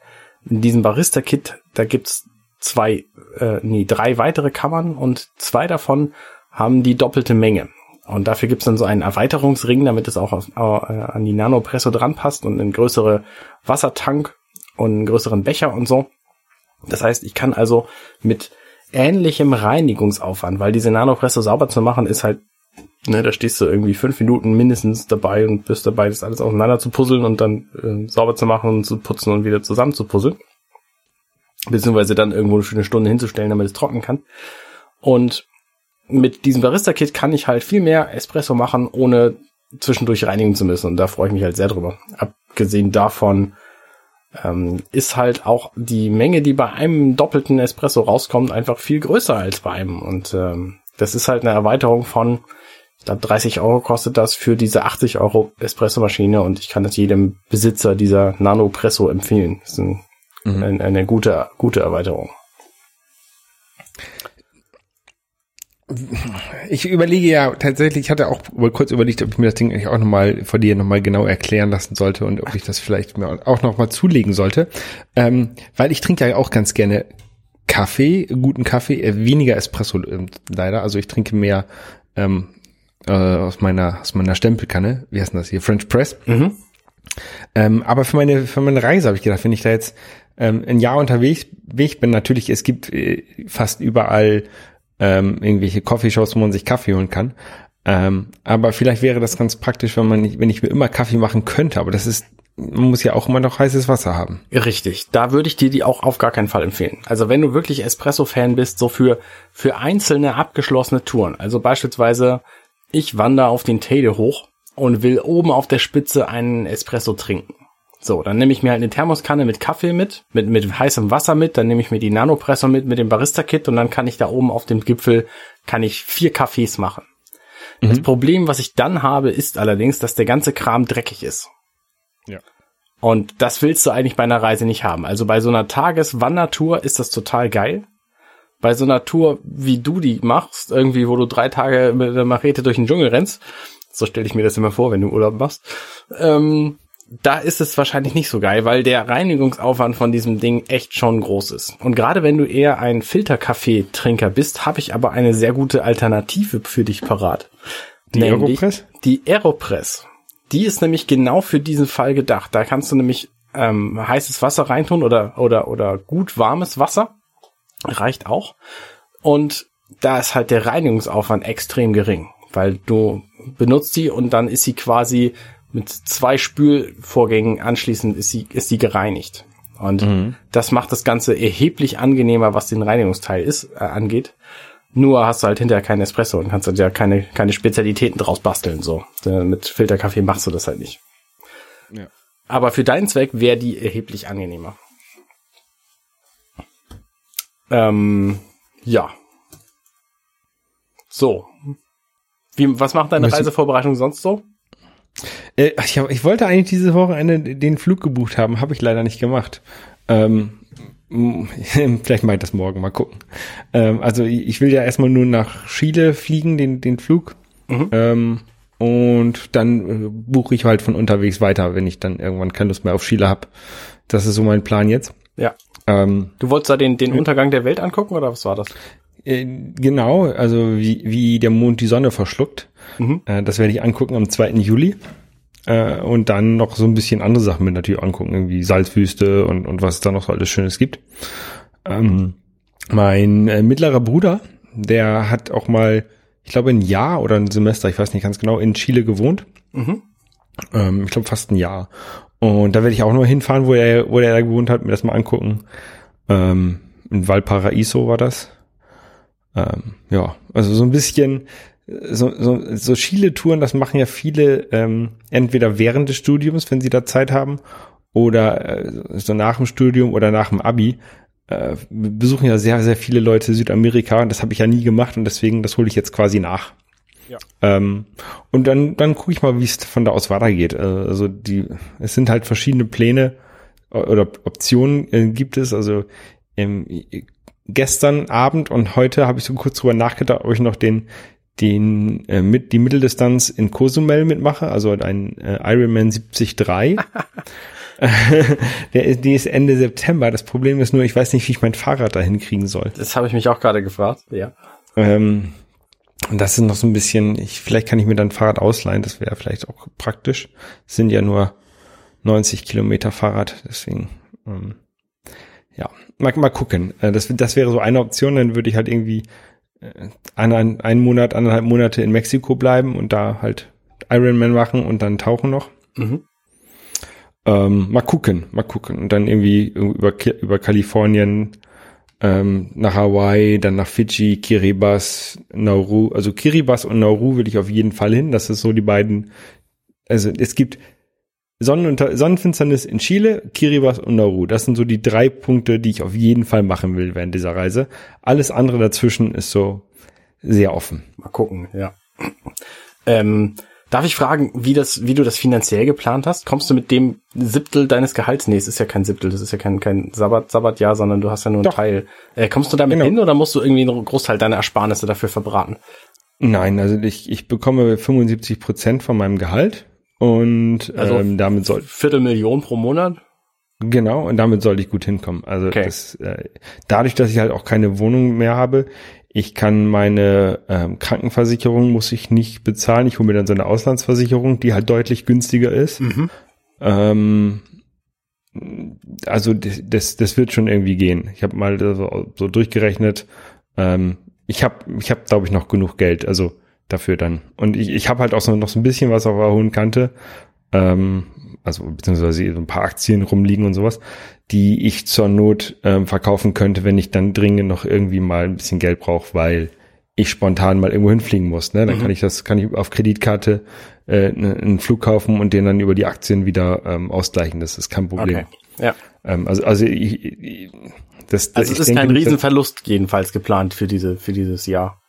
in diesem Barista Kit da gibt's zwei äh, nee drei weitere Kammern und zwei davon haben die doppelte Menge. Und dafür gibt's dann so einen Erweiterungsring, damit es auch auf, äh, an die Nanopresso dran passt und einen größere Wassertank und einen größeren Becher und so. Das heißt, ich kann also mit ähnlichem Reinigungsaufwand, weil diese Nanopresso sauber zu machen, ist halt, ne, da stehst du irgendwie fünf Minuten mindestens dabei und bist dabei, das alles auseinander zu puzzeln und dann äh, sauber zu machen und zu putzen und wieder zusammen zu puzzeln. Beziehungsweise dann irgendwo für eine Stunde hinzustellen, damit es trocknen kann. Und mit diesem Barista-Kit kann ich halt viel mehr Espresso machen, ohne zwischendurch reinigen zu müssen. Und da freue ich mich halt sehr drüber. Abgesehen davon ähm, ist halt auch die Menge, die bei einem doppelten Espresso rauskommt, einfach viel größer als bei einem. Und ähm, das ist halt eine Erweiterung von, Ich glaube, 30 Euro kostet das für diese 80 Euro Espresso-Maschine und ich kann das jedem Besitzer dieser Nano-Presso empfehlen. Das ist ein, Mhm. ein, eine gute, gute Erweiterung. Ich überlege ja tatsächlich, ich hatte auch mal kurz überlegt, ob ich mir das Ding eigentlich auch nochmal vor dir nochmal genau erklären lassen sollte und ob ich das vielleicht mir auch nochmal zulegen sollte. Ähm, weil ich trinke ja auch ganz gerne Kaffee, guten Kaffee, äh, weniger Espresso äh, leider. Also ich trinke mehr ähm, äh, aus meiner aus meiner Stempelkanne. Wie heißt denn das hier? French Press. Ähm, aber für meine für meine Reise habe ich gedacht, wenn ich da jetzt ähm, ein Jahr unterwegs weg bin, natürlich es gibt äh, fast überall ähm, irgendwelche Coffeeshops, wo man sich Kaffee holen kann. Ähm, aber vielleicht wäre das ganz praktisch, wenn man nicht, wenn ich mir immer Kaffee machen könnte. Aber das ist, man muss ja auch immer noch heißes Wasser haben. Richtig. Da würde ich dir die auch auf gar keinen Fall empfehlen. Also wenn du wirklich Espresso-Fan bist, so für, für einzelne abgeschlossene Touren. Also beispielsweise, ich wandere auf den Teide hoch und will oben auf der Spitze einen Espresso trinken. So, dann nehme ich mir halt eine Thermoskanne mit Kaffee mit, mit, mit heißem Wasser mit, dann nehme ich mir die Nanopresso mit, mit dem Barista-Kit und dann kann ich da oben auf dem Gipfel, kann ich vier Kaffees machen. Das Problem, was ich dann habe, ist allerdings, dass der ganze Kram dreckig ist. Ja. Und das willst du eigentlich bei einer Reise nicht haben. Also bei so einer Tageswandertour ist das total geil. Bei so einer Tour, wie du die machst, irgendwie, wo du drei Tage mit der Machete durch den Dschungel rennst, so stelle ich mir das immer vor, wenn du Urlaub machst, ähm, da ist es wahrscheinlich nicht so geil, weil der Reinigungsaufwand von diesem Ding echt schon groß ist. Und gerade wenn du eher ein Filterkaffeetrinker bist, habe ich aber eine sehr gute Alternative für dich parat. Die Nämlich Aeropress? Die Aeropress. Die ist nämlich genau für diesen Fall gedacht. Da kannst du nämlich ähm, heißes Wasser reintun oder, oder, oder gut warmes Wasser. Reicht auch. Und da ist halt der Reinigungsaufwand extrem gering, weil du benutzt die und dann ist sie quasi mit zwei Spülvorgängen anschließend ist sie, ist sie gereinigt. Und das macht das Ganze erheblich angenehmer, was den Reinigungsteil ist, äh, angeht. Nur hast du halt hinterher keinen Espresso und kannst halt ja keine, keine Spezialitäten draus basteln, so. Äh, Mit Filterkaffee machst du das halt nicht. Ja. Aber für deinen Zweck wäre die erheblich angenehmer. Ähm, ja. So. Wie, was macht deine Reisevorbereitung sonst so? Äh, ich, hab, ich wollte eigentlich diese Wochenende den Flug gebucht haben, habe ich leider nicht gemacht. Ähm, vielleicht mache ich das morgen, mal gucken. Ähm, also ich will ja erstmal nur nach Chile fliegen, den, den Flug. Ähm, und dann äh, buche ich halt von unterwegs weiter, wenn ich dann irgendwann keine Lust mehr auf Chile habe. Das ist so mein Plan jetzt. Ja. Ähm, Du wolltest da den, den Untergang der Welt angucken oder was war das? Äh, Genau, also wie, wie der Mond die Sonne verschluckt. Mhm. Äh, das werde ich angucken am 2. Juli. Äh, und dann noch so ein bisschen andere Sachen mit natürlich angucken, irgendwie Salzwüste und, und was es da noch so alles Schönes gibt. Ähm, mein äh, mittlerer Bruder, der hat auch mal, ich glaube ein Jahr oder ein Semester, ich weiß nicht ganz genau, in Chile gewohnt. Mhm. Ähm, ich glaube fast ein Jahr. Und da werde ich auch noch hinfahren, wo er, wo er da gewohnt hat, mir das mal angucken. Ähm, in Valparaiso war das. Ähm, ja, also so ein bisschen so, so, so Chile-Touren, das machen ja viele ähm, entweder während des Studiums, wenn sie da Zeit haben, oder äh, so nach dem Studium oder nach dem Abi. Äh, besuchen ja sehr, sehr viele Leute Südamerika und das habe ich ja nie gemacht und deswegen, das hole ich jetzt quasi nach. Ja. Ähm, und dann, dann gucke ich mal, wie es von da aus weitergeht. Äh, Also die, es sind halt verschiedene Pläne oder Optionen äh, gibt es. Also ähm, gestern Abend und heute habe ich so kurz drüber nachgedacht, ob ich noch den den äh, mit die Mitteldistanz in Cozumel mitmache, also ein äh, Ironman 73. Der, ist- die ist Ende September. Das Problem ist nur, ich weiß nicht, wie ich mein Fahrrad dahin kriegen soll. Das habe ich mich auch gerade gefragt. Ja. Ähm, und das ist noch so ein bisschen, ich, vielleicht kann ich mir dann ein Fahrrad ausleihen, das wäre vielleicht auch praktisch. Es sind ja nur 90 Kilometer Fahrrad, deswegen, ähm, ja, mal, mal gucken. Äh, das, das wäre so eine Option, dann würde ich halt irgendwie äh, einen, einen Monat, anderthalb Monate in Mexiko bleiben und da halt Ironman machen und dann tauchen noch. Mhm. Ähm, mal gucken, mal gucken. Und dann irgendwie über, über Kalifornien ähm, nach Hawaii, dann nach Fidschi, Kiribati, Nauru. Also Kiribati und Nauru will ich auf jeden Fall hin. Das ist so die beiden. Also es gibt Sonnenunter Sonnenfinsternis in Chile, Kiribati und Nauru. Das sind so die drei Punkte, die ich auf jeden Fall machen will während dieser Reise. Alles andere dazwischen ist so sehr offen. Mal gucken, ja. Ähm, darf ich fragen, wie das, wie du das finanziell geplant hast? Kommst du mit dem Siebtel deines Gehalts? Nee, es ist ja kein Siebtel, das ist ja kein, kein Sabbat, Sabbatjahr, sondern du hast ja nur einen Doch. Teil. Äh, kommst du damit Genau. hin oder musst du irgendwie einen Großteil deiner Ersparnisse dafür verbraten? Nein, also ich, ich bekomme 75 Prozent von meinem Gehalt und Also ähm, damit soll Viertelmillion pro Monat? genau und damit sollte ich gut hinkommen. Also Okay. das, äh, dadurch, dass ich halt auch keine Wohnung mehr habe, ich kann meine ähm, Krankenversicherung muss ich nicht bezahlen. Ich hole mir dann so eine Auslandsversicherung, die halt deutlich günstiger ist. Mhm. Ähm, also das, das, das wird schon irgendwie gehen. Ich habe mal so, so durchgerechnet. Ähm, ich habe, ich habe, glaube ich, noch genug Geld, also dafür dann. Und ich, ich habe halt auch so, noch so ein bisschen was auf der hohen Kante. Ähm, also beziehungsweise so ein paar Aktien rumliegen und sowas, die ich zur Not ähm, verkaufen könnte, wenn ich dann dringend noch irgendwie mal ein bisschen Geld brauche, weil ich spontan mal irgendwo hinfliegen muss. Ne? Dann kann ich das, kann ich auf Kreditkarte äh, ne- einen Flug kaufen und den dann über die Aktien wieder ähm, ausgleichen. Das ist kein Problem. Okay. Ja. Ähm, also, also ich, ich, das, Also es ist denke kein Riesenverlust jedenfalls geplant für diese, für dieses Jahr.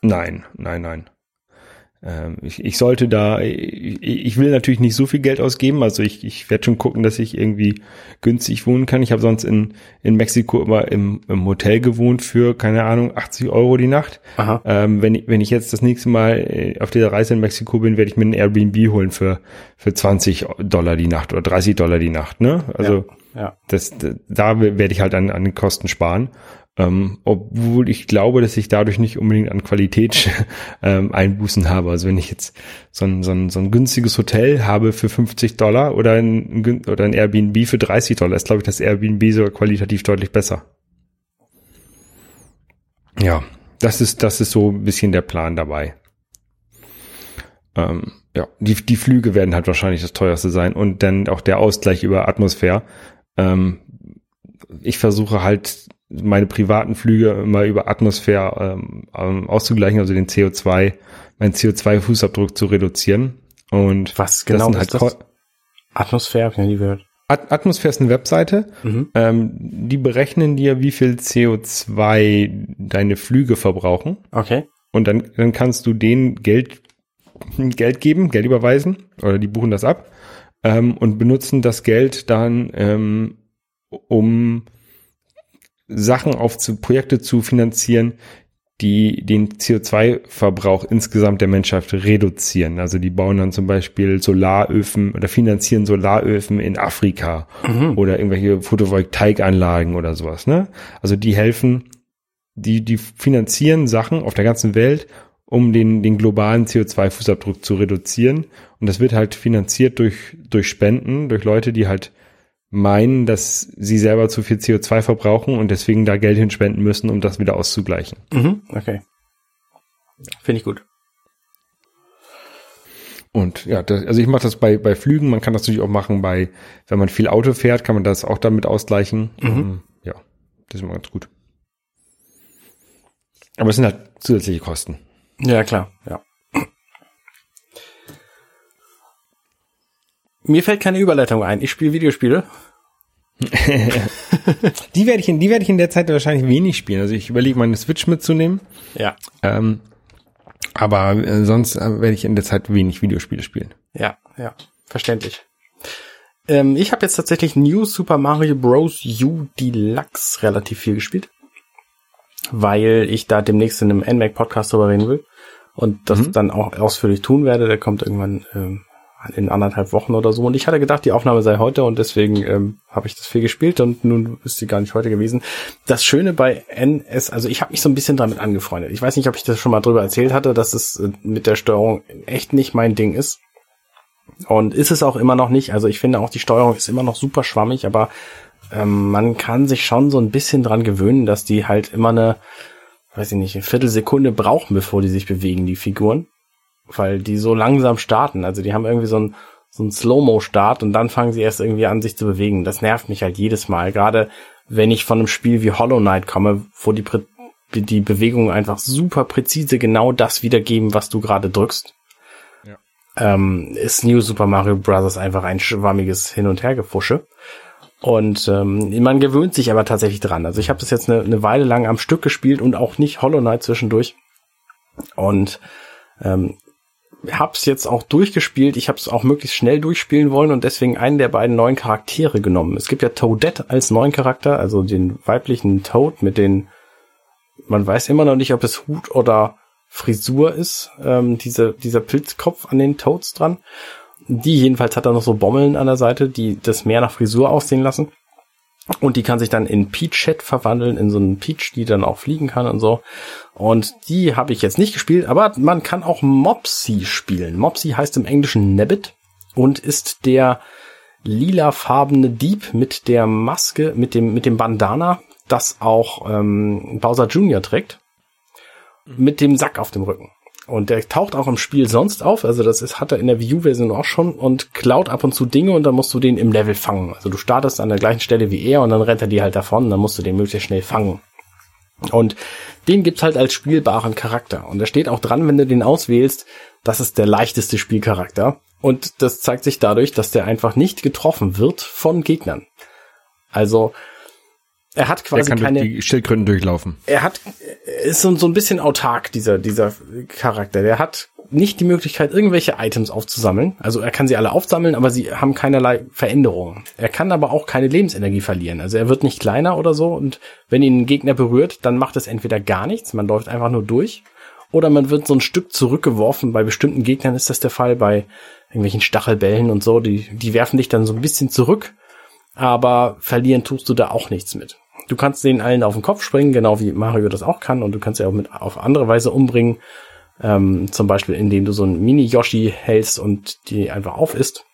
Nein, nein, nein. Ähm, ich, ich sollte da, ich, ich will natürlich nicht so viel Geld ausgeben, also ich, ich werde schon gucken, dass ich irgendwie günstig wohnen kann. Ich habe sonst in, in Mexiko immer im, im Hotel gewohnt für, keine Ahnung, 80 Euro die Nacht. Aha. Ähm, wenn, ich, wenn ich jetzt das nächste Mal äh, auf dieser Reise in Mexiko bin, werde ich mir ein Airbnb holen für, für 20 Dollar die Nacht oder 30 Dollar die Nacht. Ne? Also Ja. das, da werde ich halt an, an den Kosten sparen. Ähm, obwohl ich glaube, dass ich dadurch nicht unbedingt an Qualität ähm, Einbußen habe. Also wenn ich jetzt so ein, so, ein, so ein günstiges Hotel habe für 50 Dollar oder ein, oder ein Airbnb für 30 Dollar, ist glaube ich das Airbnb sogar qualitativ deutlich besser. Ja, das ist, das ist so ein bisschen der Plan dabei. Ähm, ja, die, die Flüge werden halt wahrscheinlich das teuerste sein und dann auch der Ausgleich über Atmosphäre. Ähm, ich versuche halt meine privaten Flüge immer über Atmosphäre ähm, ähm, auszugleichen, also den CO2, meinen CO2-Fußabdruck zu reduzieren. Und Was genau sind ist das? Ko- Atmosphäre, hab ich noch nie gehört. At Atmosphäre ist eine Webseite, Mhm. ähm, die berechnen dir, wie viel CO2 deine Flüge verbrauchen. Okay. Und dann, dann kannst du denen Geld, Geld geben, Geld überweisen, oder die buchen das ab ähm, und benutzen das Geld dann, ähm, um Sachen auf zu, Projekte zu finanzieren, die den CO2-Verbrauch insgesamt der Menschheit reduzieren. Also die bauen dann zum Beispiel Solaröfen oder finanzieren Solaröfen in Afrika oder irgendwelche Photovoltaikanlagen oder sowas. Ne? Also die helfen, die, die finanzieren Sachen auf der ganzen Welt, um den, den globalen CO2-Fußabdruck zu reduzieren. Und das wird halt finanziert durch, durch Spenden, durch Leute, die halt meinen, dass sie selber zu viel CO2 verbrauchen und deswegen da Geld hinspenden müssen, um das wieder auszugleichen. Mhm. Okay. Finde ich gut. Und ja, das, also ich mache das bei, bei Flügen, man kann das natürlich auch machen bei, wenn man viel Auto fährt, kann man das auch damit ausgleichen. Ähm, Ja, das ist immer ganz gut. Aber es sind halt zusätzliche Kosten. Ja, klar, ja. Mir fällt keine Überleitung ein. Ich spiele Videospiele. Die werde ich in, die werde ich in der Zeit wahrscheinlich wenig spielen. Also ich überlege meine Switch mitzunehmen. Ja. Ähm, aber äh, sonst äh, werde ich in der Zeit wenig Videospiele spielen. Ja, ja. Verständlich. Ähm, ich habe jetzt tatsächlich New Super Mario Bros. U Deluxe relativ viel gespielt. Weil ich da demnächst in einem NMAC Podcast drüber reden will. Und das dann auch ausführlich tun werde. Der kommt irgendwann ähm, in anderthalb Wochen oder so. Und ich hatte gedacht, die Aufnahme sei heute und deswegen ähm, habe ich das viel gespielt und nun ist sie gar nicht heute gewesen. Das Schöne bei NS, also ich habe mich so ein bisschen damit angefreundet. Ich weiß nicht, ob ich das schon mal drüber erzählt hatte, dass es äh, mit der Steuerung echt nicht mein Ding ist. Und ist es auch immer noch nicht. Also ich finde auch, die Steuerung ist immer noch super schwammig, aber ähm, man kann sich schon so ein bisschen dran gewöhnen, dass die halt immer eine, weiß ich nicht, eine Viertelsekunde brauchen, bevor die sich bewegen, die Figuren. Weil die so langsam starten. Also die haben irgendwie so ein so ein Slow-Mo-Start und dann fangen sie erst irgendwie an, sich zu bewegen. Das nervt mich halt jedes Mal. Gerade wenn ich von einem Spiel wie Hollow Knight komme, wo die, Prä- die Bewegungen einfach super präzise genau das wiedergeben, was du gerade drückst ähm, ist New Super Mario Bros. einfach ein schwammiges Hin- und Hergefusche. Und ähm, man gewöhnt sich aber tatsächlich dran. Also ich habe das jetzt eine, eine Weile lang am Stück gespielt und auch nicht Hollow Knight zwischendurch. Und ähm, hab's jetzt auch durchgespielt. Ich habe es auch möglichst schnell durchspielen wollen und deswegen einen der beiden neuen Charaktere genommen. Es gibt ja Toadette als neuen Charakter, also den weiblichen Toad mit den, man weiß immer noch nicht, ob es Hut oder Frisur ist, ähm, diese, dieser Pilzkopf an den Toads dran. Die jedenfalls hat da noch so Bommeln an der Seite, die das mehr nach Frisur aussehen lassen. Und die kann sich dann in Peach-Chat verwandeln, in so einen Peach, die dann auch fliegen kann und so. Und die habe ich jetzt nicht gespielt, aber man kann auch Mopsy spielen. Mopsy heißt im Englischen Nabbit und ist der lilafarbene Dieb mit der Maske, mit dem, mit dem Bandana, das auch ähm, Bowser Jr. trägt. Mit dem Sack auf dem Rücken. Und der taucht auch im Spiel sonst auf, also das ist, hat er in der Wii U-Version auch schon und klaut ab und zu Dinge und dann musst du den im Level fangen. Also du startest an der gleichen Stelle wie er und dann rennt er die halt davon dann musst du den möglichst schnell fangen. Und den gibt's halt als spielbaren Charakter. Und da steht auch dran, wenn du den auswählst, das ist der leichteste Spielcharakter. Und das zeigt sich dadurch, dass der einfach nicht getroffen wird von Gegnern. Also er hat quasi Der kann keine. durch die Schildkröten durchlaufen. Er hat ist so, so ein bisschen autark dieser dieser Charakter. Der hat nicht die Möglichkeit, irgendwelche Items aufzusammeln. Also er kann sie alle aufsammeln, aber sie haben keinerlei Veränderungen. Er kann aber auch keine Lebensenergie verlieren. Also er wird nicht kleiner oder so. Und wenn ihn ein Gegner berührt, dann macht es entweder gar nichts, man läuft einfach nur durch, oder man wird so ein Stück zurückgeworfen. Bei bestimmten Gegnern ist das der Fall, bei irgendwelchen Stachelbällen und so. Die, die werfen dich dann so ein bisschen zurück, aber verlieren tust du da auch nichts mit. Du kannst denen allen auf den Kopf springen, genau wie Mario das auch kann, und du kannst sie auch mit auf andere Weise umbringen. Ähm, zum Beispiel, indem du so ein Mini-Yoshi hältst und die einfach auf isst.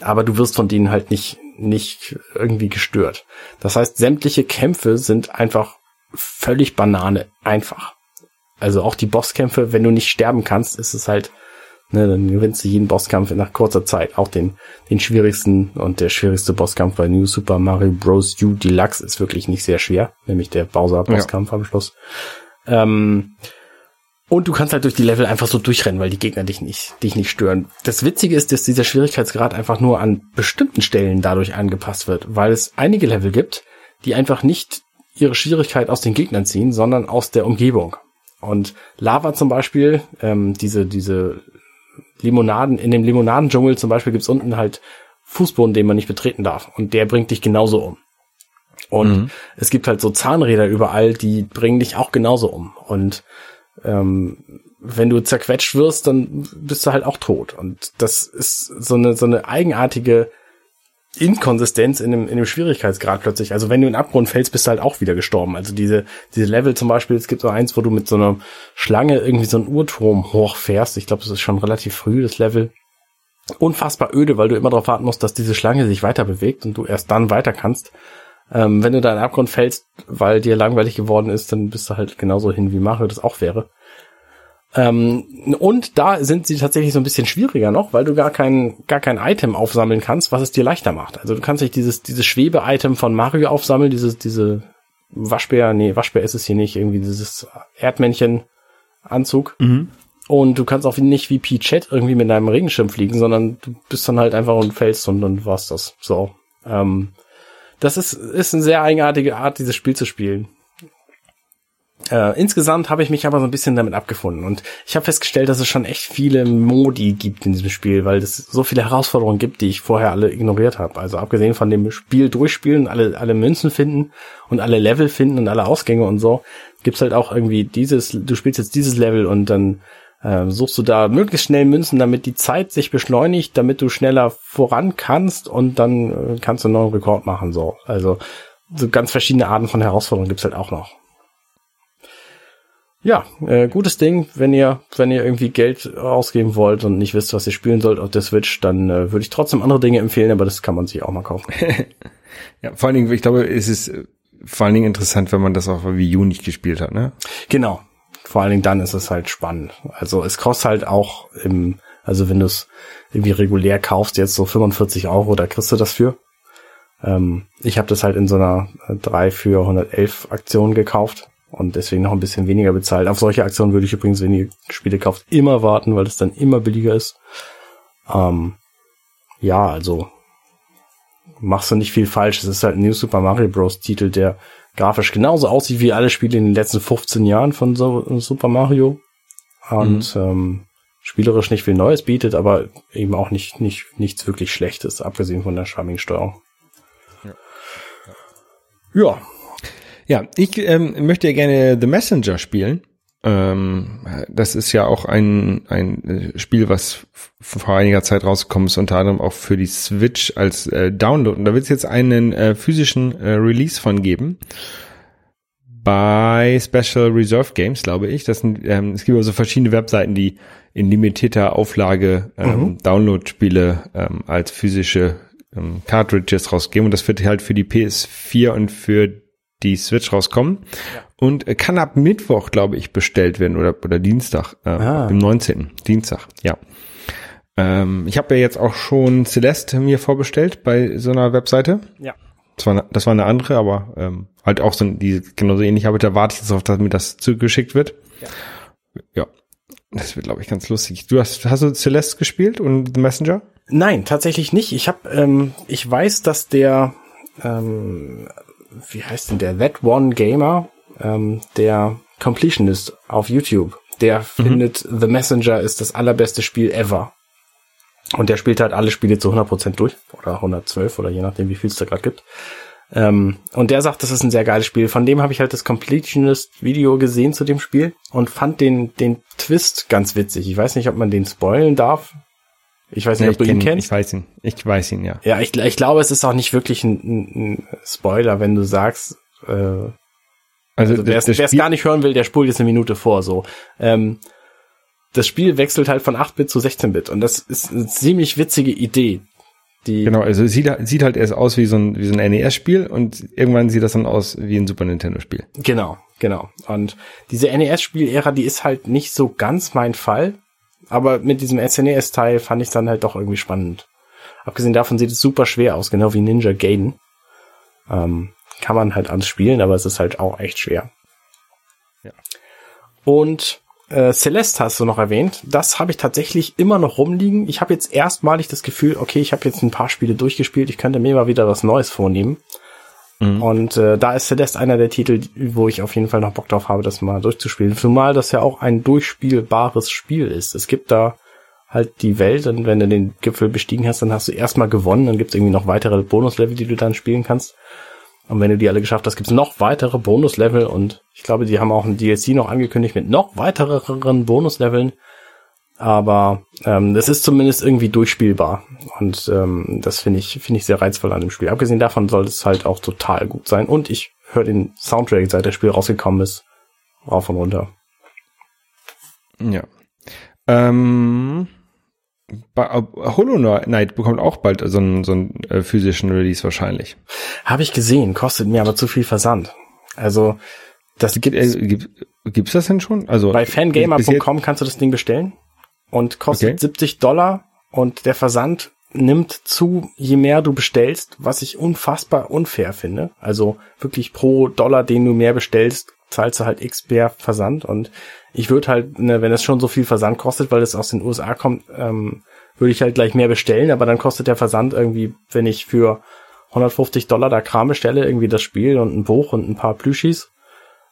Aber du wirst von denen halt nicht, nicht irgendwie gestört. Das heißt, sämtliche Kämpfe sind einfach völlig Banane. Einfach. Also auch die Bosskämpfe, wenn du nicht sterben kannst, ist es halt, ne, dann gewinnst du jeden Bosskampf nach kurzer Zeit. Auch den, den schwierigsten und der schwierigste Bosskampf bei New Super Mario Bros. U Deluxe ist wirklich nicht sehr schwer, nämlich der Bowser-Bosskampf am Schluss. Ähm, und du kannst halt durch die Level einfach so durchrennen, weil die Gegner dich nicht, dich nicht stören. Das Witzige ist, dass dieser Schwierigkeitsgrad einfach nur an bestimmten Stellen dadurch angepasst wird, weil es einige Level gibt, die einfach nicht ihre Schwierigkeit aus den Gegnern ziehen, sondern aus der Umgebung. Und Lava zum Beispiel, ähm, diese, diese Limonaden, in dem Limonadendschungel zum Beispiel gibt's unten halt Fußboden, den man nicht betreten darf. Und der bringt dich genauso um. Und Mhm. es gibt halt so Zahnräder überall, die bringen dich auch genauso um. Und ähm, wenn du zerquetscht wirst, dann bist du halt auch tot. Und das ist so eine, so eine eigenartige Inkonsistenz in dem, in dem Schwierigkeitsgrad plötzlich. Also wenn du in den Abgrund fällst, bist du halt auch wieder gestorben. Also diese, diese Level zum Beispiel, es gibt so eins, wo du mit so einer Schlange irgendwie so einen Uhrturm hochfährst. Ich glaube, das ist schon relativ früh, das Level. Unfassbar öde, weil du immer darauf warten musst, dass diese Schlange sich weiter bewegt und du erst dann weiter kannst. Ähm, wenn du da in den Abgrund fällst, weil dir langweilig geworden ist, dann bist du halt genauso hin, wie Mario das auch wäre. Ähm, und da sind sie tatsächlich so ein bisschen schwieriger noch, weil du gar kein, gar kein Item aufsammeln kannst, was es dir leichter macht. Also du kannst nicht dieses, dieses Schwebe-Item von Mario aufsammeln, dieses, diese Waschbär, nee, Waschbär ist es hier nicht, irgendwie dieses Erdmännchen-Anzug. Und du kannst auch nicht wie Peachette irgendwie mit deinem Regenschirm fliegen, sondern du bist dann halt einfach und fällst und dann war's das. So. Ähm, das ist, ist eine sehr eigenartige Art, dieses Spiel zu spielen. Äh, insgesamt habe ich mich aber so ein bisschen damit abgefunden und ich habe festgestellt, dass es schon echt viele Modi gibt in diesem Spiel, weil es so viele Herausforderungen gibt, die ich vorher alle ignoriert habe. Also abgesehen von dem Spiel durchspielen, alle alle Münzen finden und alle Level finden und alle Ausgänge und so, gibt's halt auch irgendwie dieses, du spielst jetzt dieses Level und dann äh, suchst du da möglichst schnell Münzen, damit die Zeit sich beschleunigt, damit du schneller voran kannst und dann äh, kannst du einen neuen Rekord machen. So, also so ganz verschiedene Arten von Herausforderungen gibt's halt auch noch. Ja, äh, gutes Ding, wenn ihr, wenn ihr irgendwie Geld ausgeben wollt und nicht wisst, was ihr spielen sollt auf der Switch, dann äh, würde ich trotzdem andere Dinge empfehlen, aber das kann man sich auch mal kaufen. Ja, vor allen Dingen, ich glaube, es ist äh, vor allen Dingen interessant, wenn man das auf Wii U nicht gespielt hat, ne? genau. Vor allen Dingen dann ist es halt spannend. Also es kostet halt auch im, also wenn du es irgendwie regulär kaufst, jetzt so 45 Euro, da kriegst du das für. Ähm, ich habe das halt in so einer 3 für 111 Aktion gekauft und deswegen noch ein bisschen weniger bezahlt. Auf solche Aktionen würde ich übrigens, wenn ihr Spiele kauft, immer warten, weil es dann immer billiger ist. Ähm, ja, also machst du nicht viel falsch. Es ist halt ein New Super Mario Bros. Titel, der grafisch genauso aussieht wie alle Spiele in den letzten 15 Jahren von so Super Mario. Und ähm, spielerisch nicht viel Neues bietet, aber eben auch nicht, nicht, nichts wirklich Schlechtes, abgesehen von der schwammigen Steuerung. Ja. Ja, ich ähm, möchte ja gerne The Messenger spielen. Ähm, das ist ja auch ein, ein äh, Spiel, was vor einiger Zeit rausgekommen ist, unter anderem auch für die Switch als äh, Download. Und da wird es jetzt einen äh, physischen äh, Release von geben bei Special Reserve Games, glaube ich. Das sind, ähm, es gibt also verschiedene Webseiten, die in limitierter Auflage ähm, Mhm. Download-Spiele ähm, als physische ähm, Cartridges rausgeben. Und das wird halt für die PS4 und für die Switch rauskommen. Und äh, kann ab Mittwoch, glaube ich, bestellt werden oder, oder Dienstag, äh, Ah. im 19. Dienstag, ja. Ähm, ich habe ja jetzt auch schon Celeste mir vorbestellt bei so einer Webseite. Ja. Das war, eine, das war eine andere, aber ähm, halt auch so die genauso ähnlich. Aber da warte ich jetzt auf, dass mir das zugeschickt wird. Ja. Ja. Das wird, glaube ich, ganz lustig. Du hast, hast du Celeste gespielt und The Messenger? Nein, tatsächlich nicht. Ich habe, ähm, ich weiß, dass der, ähm, wie heißt denn der, That One Gamer, ähm, der Completionist auf YouTube, der findet The Messenger ist das allerbeste Spiel ever. Und der spielt halt alle Spiele zu 100% durch oder 112 oder je nachdem, wie viel es da gerade gibt. Ähm, und der sagt, das ist ein sehr geiles Spiel. Von dem habe ich halt das Completionist-Video gesehen zu dem Spiel und fand den, den Twist ganz witzig. Ich weiß nicht, ob man den spoilen darf. Ich weiß nicht, ob du ihn kenn- kennst. Ich weiß ihn. Ich weiß ihn, ja. Ja, ich, ich glaube, es ist auch nicht wirklich ein, ein, Spoiler, wenn du sagst, äh, Also, also wer es gar nicht hören will, der spult jetzt eine Minute vor. So, ähm, das Spiel wechselt halt von 8-Bit zu 16-Bit und das ist eine ziemlich witzige Idee. Die, Genau, also sieht, halt- sieht halt erst aus wie so ein, wie so ein NES-Spiel und irgendwann sieht das dann aus wie ein Super Nintendo-Spiel. Genau, genau. Und diese NES-Spiel-Ära, die ist halt nicht so ganz mein Fall. Aber mit diesem SNES-Teil fand ich dann halt doch irgendwie spannend. Abgesehen davon sieht es super schwer aus, genau wie Ninja Gaiden. Ähm, kann man halt alles spielen, aber es ist halt auch echt schwer. Ja. Und äh, Celeste hast du noch erwähnt. Das habe ich tatsächlich immer noch rumliegen. Ich habe jetzt erstmalig das Gefühl, okay, ich habe jetzt ein paar Spiele durchgespielt, ich könnte mir mal wieder was Neues vornehmen. Und äh, da ist Celeste einer der Titel, wo ich auf jeden Fall noch Bock drauf habe, das mal durchzuspielen. Zumal das ja auch ein durchspielbares Spiel ist. Es gibt da halt die Welt und wenn du den Gipfel bestiegen hast, dann hast du erstmal gewonnen. Dann gibt es irgendwie noch weitere Bonuslevel, die du dann spielen kannst. Und wenn du die alle geschafft hast, gibt es noch weitere Bonuslevel und ich glaube, die haben auch ein DLC noch angekündigt mit noch weiteren Bonusleveln. Aber ähm, das ist zumindest irgendwie durchspielbar. Und ähm, das finde ich, finde ich sehr reizvoll an dem Spiel. Abgesehen davon soll es halt auch total gut sein. Und ich höre den Soundtrack, seit das Spiel rausgekommen ist, rauf und runter. Ja. Ähm, bei, äh, Hollow Knight bekommt auch bald so einen, so einen äh, physischen Release wahrscheinlich. Habe ich gesehen, kostet mir aber zu viel Versand. Also das Gibt, äh, gibt, gibt's das denn schon? Also Bei fangamer.com kannst du das Ding bestellen und kostet Okay. 70 Dollar und der Versand nimmt zu, je mehr du bestellst, was ich unfassbar unfair finde. Also wirklich pro Dollar, den du mehr bestellst, zahlst du halt x mehr Versand und ich würde halt, ne, wenn es schon so viel Versand kostet, weil es aus den USA kommt, ähm, würde ich halt gleich mehr bestellen, aber dann kostet der Versand irgendwie, wenn ich für 150 Dollar da Kram bestelle, irgendwie das Spiel und ein Buch und ein paar Plüschis,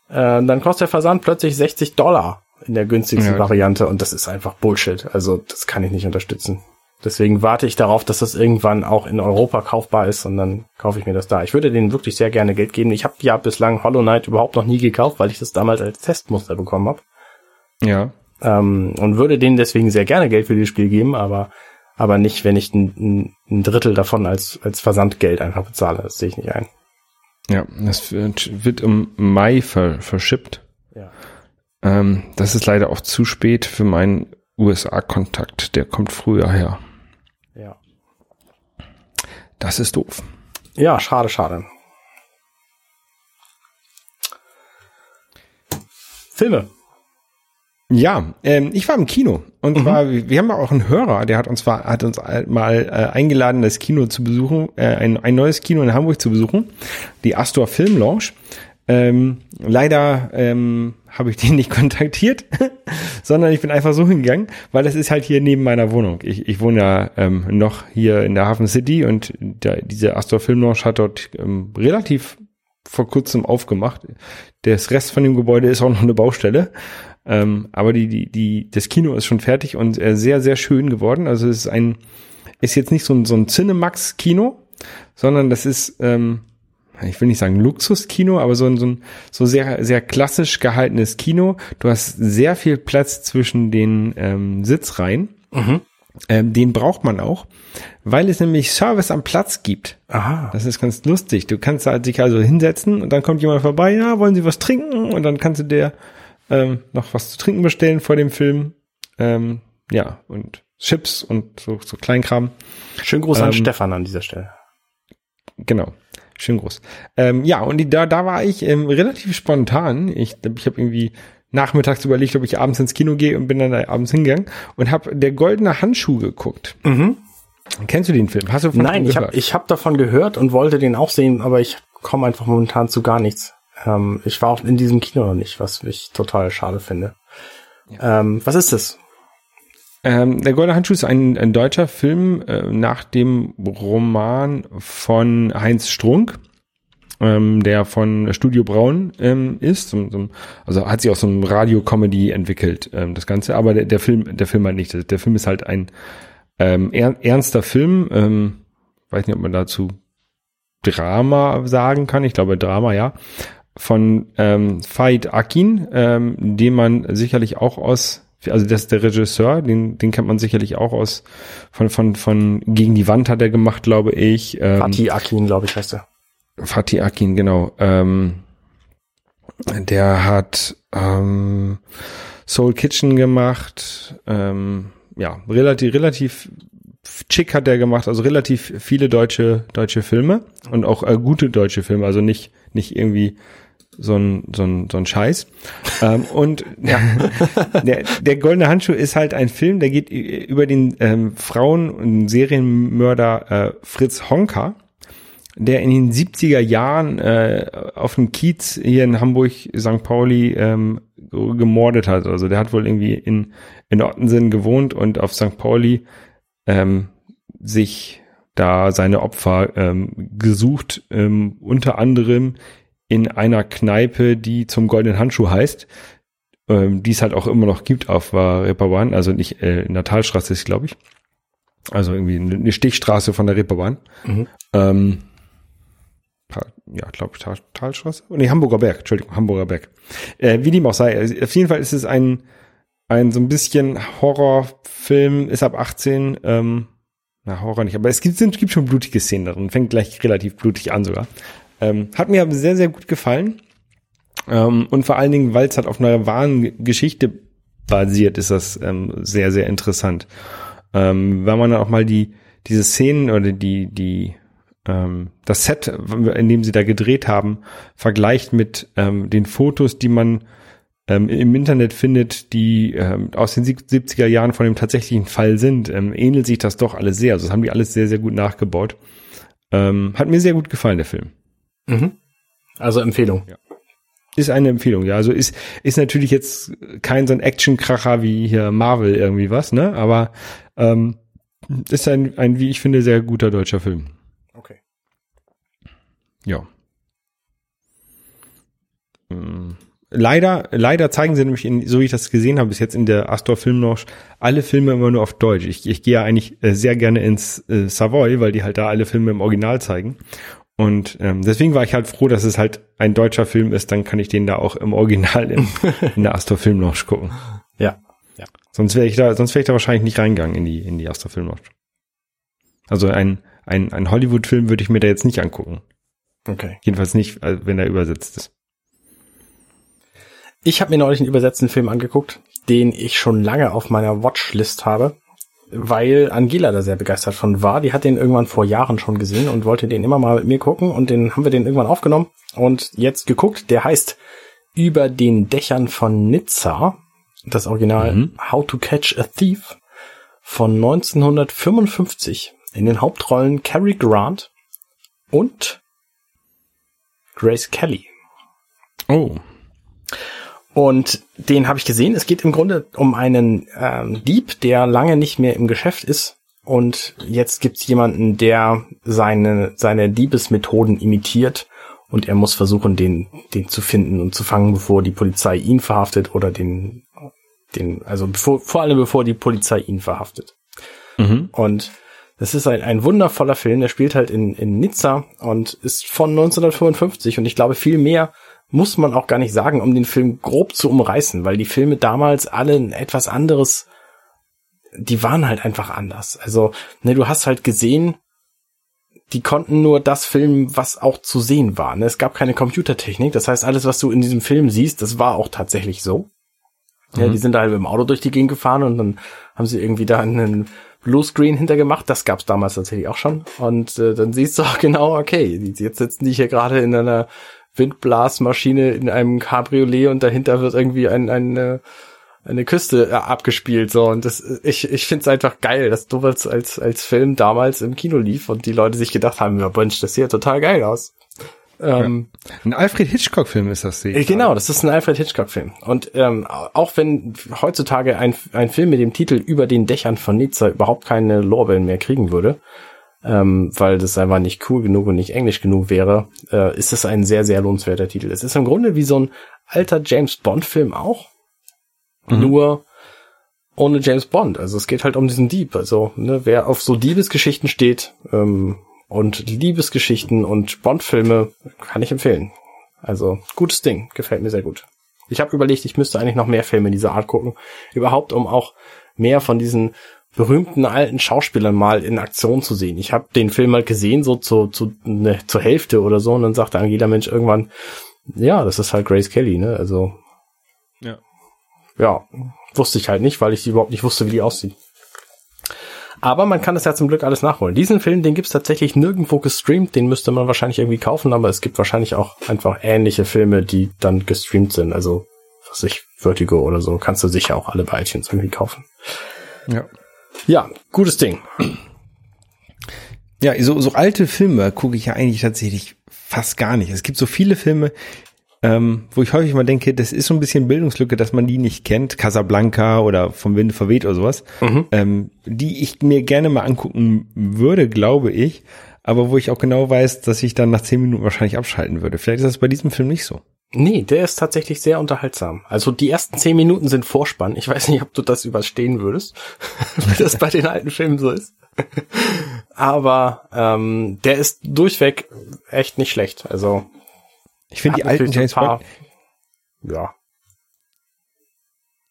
äh, dann kostet der Versand plötzlich 60 Dollar in der günstigsten Ja. Variante und das ist einfach Bullshit. Also das kann ich nicht unterstützen. Deswegen warte ich darauf, dass das irgendwann auch in Europa kaufbar ist und dann kaufe ich mir das da. Ich würde denen wirklich sehr gerne Geld geben. Ich habe ja bislang Hollow Knight überhaupt noch nie gekauft, weil ich das damals als Testmuster bekommen habe. Ja. Ähm, und würde denen deswegen sehr gerne Geld für dieses Spiel geben, aber aber nicht, wenn ich ein, ein, Drittel davon als als Versandgeld einfach bezahle. Das sehe ich nicht ein. Ja, das wird, wird im Mai ver, verschippt. Ja. Ähm, das ist leider auch zu spät für meinen USA-Kontakt. Der kommt früher her. Ja. Das ist doof. Ja, schade, schade. Filme. Ja, ähm, ich war im Kino und zwar, wir haben ja auch einen Hörer, der hat uns zwar hat uns mal äh, eingeladen, das Kino zu besuchen, äh, ein, ein neues Kino in Hamburg zu besuchen, die Astor Film Lounge. Ähm, leider ähm, habe ich den nicht kontaktiert, sondern ich bin einfach so hingegangen, weil das ist halt hier neben meiner Wohnung. Ich, ich wohne ja ähm, noch hier in der Hafen City und da, diese Astor Film Lounge hat dort ähm, relativ vor kurzem aufgemacht. Das Rest von dem Gebäude ist auch noch eine Baustelle. Ähm, aber die, die, die, das Kino ist schon fertig und äh, sehr, sehr schön geworden. Also es ist ein, ist jetzt nicht so ein, so ein Cinemax-Kino, sondern das ist, ähm, ich will nicht sagen Luxuskino, aber so ein, so ein so sehr, sehr klassisch gehaltenes Kino. Du hast sehr viel Platz zwischen den ähm, Sitzreihen. Mhm. Ähm, den braucht man auch, weil es nämlich Service am Platz gibt. Aha. Das ist ganz lustig. Du kannst halt dich also hinsetzen und dann kommt jemand vorbei, ja, wollen Sie was trinken? Und dann kannst du dir ähm, noch was zu trinken bestellen vor dem Film. Ähm, ja, und Chips und so, so Kleinkram. Schönen Gruß an Ähm, Stefan an dieser Stelle. Genau. Schön groß. Ähm, ja, und die, da, da war ich ähm, relativ spontan. Ich, ich habe irgendwie nachmittags überlegt, ob ich abends ins Kino gehe und bin dann da abends hingegangen und habe der goldene Handschuh geguckt. Kennst du den Film? Hast du von Mhm. Nein, ich habe ich hab davon gehört und wollte den auch sehen, aber ich komme einfach momentan zu gar nichts. Ähm, ich war auch in diesem Kino noch nicht, was ich total schade finde. Ähm, was ist das? Ähm, der Goldene Handschuh ist ein, ein deutscher Film äh, nach dem Roman von Heinz Strunk, ähm, der von Studio Braun ähm, ist. So, so, also hat sich aus so einem Radio-Comedy entwickelt, ähm, das Ganze. Aber der, der Film, der Film halt nicht. Der Film ist halt ein ähm, er, ernster Film. Ähm, weiß nicht, ob man dazu Drama sagen kann. Ich glaube Drama, ja. Von ähm, Faid Akin, ähm, den man sicherlich auch aus, also das ist der Regisseur, den, den kennt man sicherlich auch aus von von von gegen die Wand hat er gemacht, glaube ich. Ähm, Fatih Akin, glaube ich, heißt er. Fatih Akin, genau. Ähm, der hat ähm, Soul Kitchen gemacht. Ähm, ja, relativ, relativ chic hat er gemacht, also relativ viele deutsche, deutsche Filme und auch äh, gute deutsche Filme, also nicht, nicht irgendwie so ein, so ein, so ein Scheiß. ähm, und ja, der, der Goldene Handschuh ist halt ein Film, der geht über den ähm, Frauen- und Serienmörder äh, Fritz Honka der in den 70er Jahren äh, auf dem Kiez hier in Hamburg, St. Pauli ähm, gemordet hat. Also der hat wohl irgendwie in, in Ottensen gewohnt und auf St. Pauli ähm, sich da seine Opfer ähm, gesucht, ähm, unter anderem in einer Kneipe, die zum Goldenen Handschuh heißt, ähm, die es halt auch immer noch gibt auf Reeperbahn, also nicht äh, in der Talstraße ist, glaube ich. Also irgendwie eine Stichstraße von der Reeperbahn. Mhm. Ähm, ja, glaube ich, Tal, Talstraße? Nee, Hamburger Berg, Entschuldigung, Hamburger Berg. Äh, wie dem auch sei, also auf jeden Fall ist es ein, ein so ein bisschen Horrorfilm, ist ab 18, ähm, na, Horror nicht, aber es gibt, sind, gibt schon blutige Szenen darin, fängt gleich relativ blutig an sogar. Ähm, hat mir aber sehr, sehr gut gefallen. Ähm, und vor allen Dingen, weil es halt auf einer wahren Geschichte basiert, ist das ähm, sehr, sehr interessant. Ähm, wenn man dann auch mal die, diese Szenen oder die, die, ähm, das Set, in dem sie da gedreht haben, vergleicht mit ähm, den Fotos, die man ähm, im Internet findet, die ähm, aus den 70er Jahren von dem tatsächlichen Fall sind, ähm, ähnelt sich das doch alles sehr. Also das haben die alles sehr, sehr gut nachgebaut. Ähm, hat mir sehr gut gefallen, der Film. Mhm. Also Empfehlung. Ist eine Empfehlung, ja. Also ist, ist natürlich jetzt kein so ein Actionkracher wie hier Marvel irgendwie was, ne? Aber ähm, ist ein, ein, wie ich finde, sehr guter deutscher Film. Okay. Ja. Mm. Leider, leider zeigen sie nämlich, in, so wie ich das gesehen habe, bis jetzt in der Astor Filmlounge, alle Filme immer nur auf Deutsch. Ich, ich gehe ja eigentlich äh, sehr gerne ins äh, Savoy, weil die halt da alle Filme im Original zeigen. Und ähm, deswegen war ich halt froh, dass es halt ein deutscher Film ist, dann kann ich den da auch im Original im, in der Astor Filmlounge gucken. Ja. Ja. Sonst wäre ich da, sonst wäre ich da wahrscheinlich nicht reingegangen in die, in die Astor Filmlounge. Also ein, ein, ein Hollywood-Film würde ich mir da jetzt nicht angucken. Okay. Jedenfalls nicht, äh, wenn er übersetzt ist. Ich habe mir neulich einen übersetzten Film angeguckt, den ich schon lange auf meiner Watchlist habe, weil Angela da sehr begeistert von war. Die hat den irgendwann vor Jahren schon gesehen und wollte den immer mal mit mir gucken und den haben wir den irgendwann aufgenommen und jetzt geguckt. Der heißt Über den Dächern von Nizza. Das Original Mhm. How to Catch a Thief von 1955. In den Hauptrollen Cary Grant und Grace Kelly. Oh. Und den habe ich gesehen. Es geht im Grunde um einen ähm, Dieb, der lange nicht mehr im Geschäft ist. Und jetzt gibt's jemanden, der seine, seine Diebesmethoden imitiert. Und er muss versuchen, den, den zu finden und zu fangen, bevor die Polizei ihn verhaftet oder den den, also bevor, vor allem bevor die Polizei ihn verhaftet. Mhm. Und das ist ein, ein wundervoller Film, der spielt halt in, in Nizza und ist von 1955 und ich glaube viel mehr muss man auch gar nicht sagen, um den Film grob zu umreißen, weil die Filme damals alle ein etwas anderes, die waren halt einfach anders. Also, ne, du hast halt gesehen, die konnten nur das filmen, was auch zu sehen war. Ne? Es gab keine Computertechnik, das heißt, alles, was du in diesem Film siehst, das war auch tatsächlich so. Ja, Mhm. die sind da halt mit dem Auto durch die Gegend gefahren und dann haben sie irgendwie da einen Bluescreen hintergemacht. Das gab's damals tatsächlich auch schon. Und äh, dann siehst du auch genau, okay, jetzt sitzen die hier gerade in einer Windblasmaschine in einem Cabriolet und dahinter wird irgendwie ein, ein, äh, eine Küste äh, abgespielt. So und das, ich, ich finde es einfach geil, dass sowas als, als Film damals im Kino lief und die Leute sich gedacht haben, ja, Mensch, das sieht ja total geil aus. Ähm, Ein Alfred Hitchcock-Film ist das, sehe äh, ich Genau, das ist ein Alfred Hitchcock-Film. Und ähm, auch wenn heutzutage ein, ein Film mit dem Titel Über den Dächern von Nizza überhaupt keine Lorbeeren mehr kriegen würde, ähm, weil das einfach nicht cool genug und nicht englisch genug wäre, äh, ist es ein sehr, sehr lohnenswerter Titel. Es ist im Grunde wie so ein alter James Bond-Film auch, nur ohne James Bond. Also es geht halt um diesen Dieb. Also ne, wer auf so Diebesgeschichten steht ähm, und Liebesgeschichten und Bond-Filme, kann ich empfehlen. Also gutes Ding, gefällt mir sehr gut. Ich habe überlegt, ich müsste eigentlich noch mehr Filme dieser Art gucken, überhaupt um auch mehr von diesen berühmten alten Schauspielern mal in Aktion zu sehen. Ich habe den Film mal gesehen, so zu, zu ne, zur Hälfte oder so, und dann sagte jeder Mensch irgendwann, ja, das ist halt Grace Kelly, ne? Also Ja. ja, wusste ich halt nicht, weil ich überhaupt nicht wusste, wie die aussieht. Aber man kann es ja zum Glück alles nachholen. Diesen Film, den gibt's tatsächlich nirgendwo gestreamt, den müsste man wahrscheinlich irgendwie kaufen, aber es gibt wahrscheinlich auch einfach ähnliche Filme, die dann gestreamt sind. Also, was ich, Vertigo oder so, kannst du sicher auch alle bei iTunes irgendwie kaufen. Ja. Ja, gutes Ding. Ja, so, so alte Filme gucke ich ja eigentlich tatsächlich fast gar nicht. Es gibt so viele Filme, ähm, wo ich häufig mal denke, das ist so ein bisschen Bildungslücke, dass man die nicht kennt, Casablanca oder vom Winde verweht oder sowas, ähm, die ich mir gerne mal angucken würde, glaube ich, aber wo ich auch genau weiß, dass ich dann nach zehn Minuten wahrscheinlich abschalten würde. Vielleicht ist das bei diesem Film nicht so. Nee, der ist tatsächlich sehr unterhaltsam. Also die ersten zehn Minuten sind Vorspann. Ich weiß nicht, ob du das überstehen würdest, wie das bei den alten Filmen so ist. Aber ähm, der ist durchweg echt nicht schlecht. Also Ich finde die alten James Bond, Ja.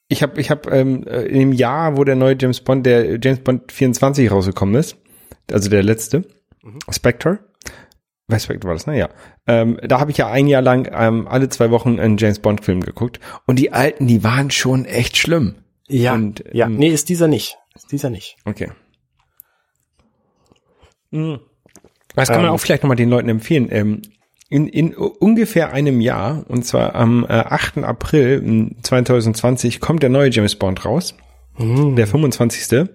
ich habe ich hab, ähm, äh, im Jahr, wo der neue James Bond, der James Bond 24 rausgekommen ist, also der letzte, Spectre, Spectre war das, ne? Ja. Ähm, da habe ich ja ein Jahr lang ähm, alle zwei Wochen einen James Bond Film geguckt und die alten, die waren schon echt schlimm. Ja, Und, ja, ähm, nee, ist dieser nicht. Ist dieser nicht. Okay. Mhm. Das kann man Ähm. auch vielleicht nochmal den Leuten empfehlen. Ähm, in, in ungefähr einem Jahr, und zwar am äh, 8. April m, 2020, kommt der neue James Bond raus. Der 25.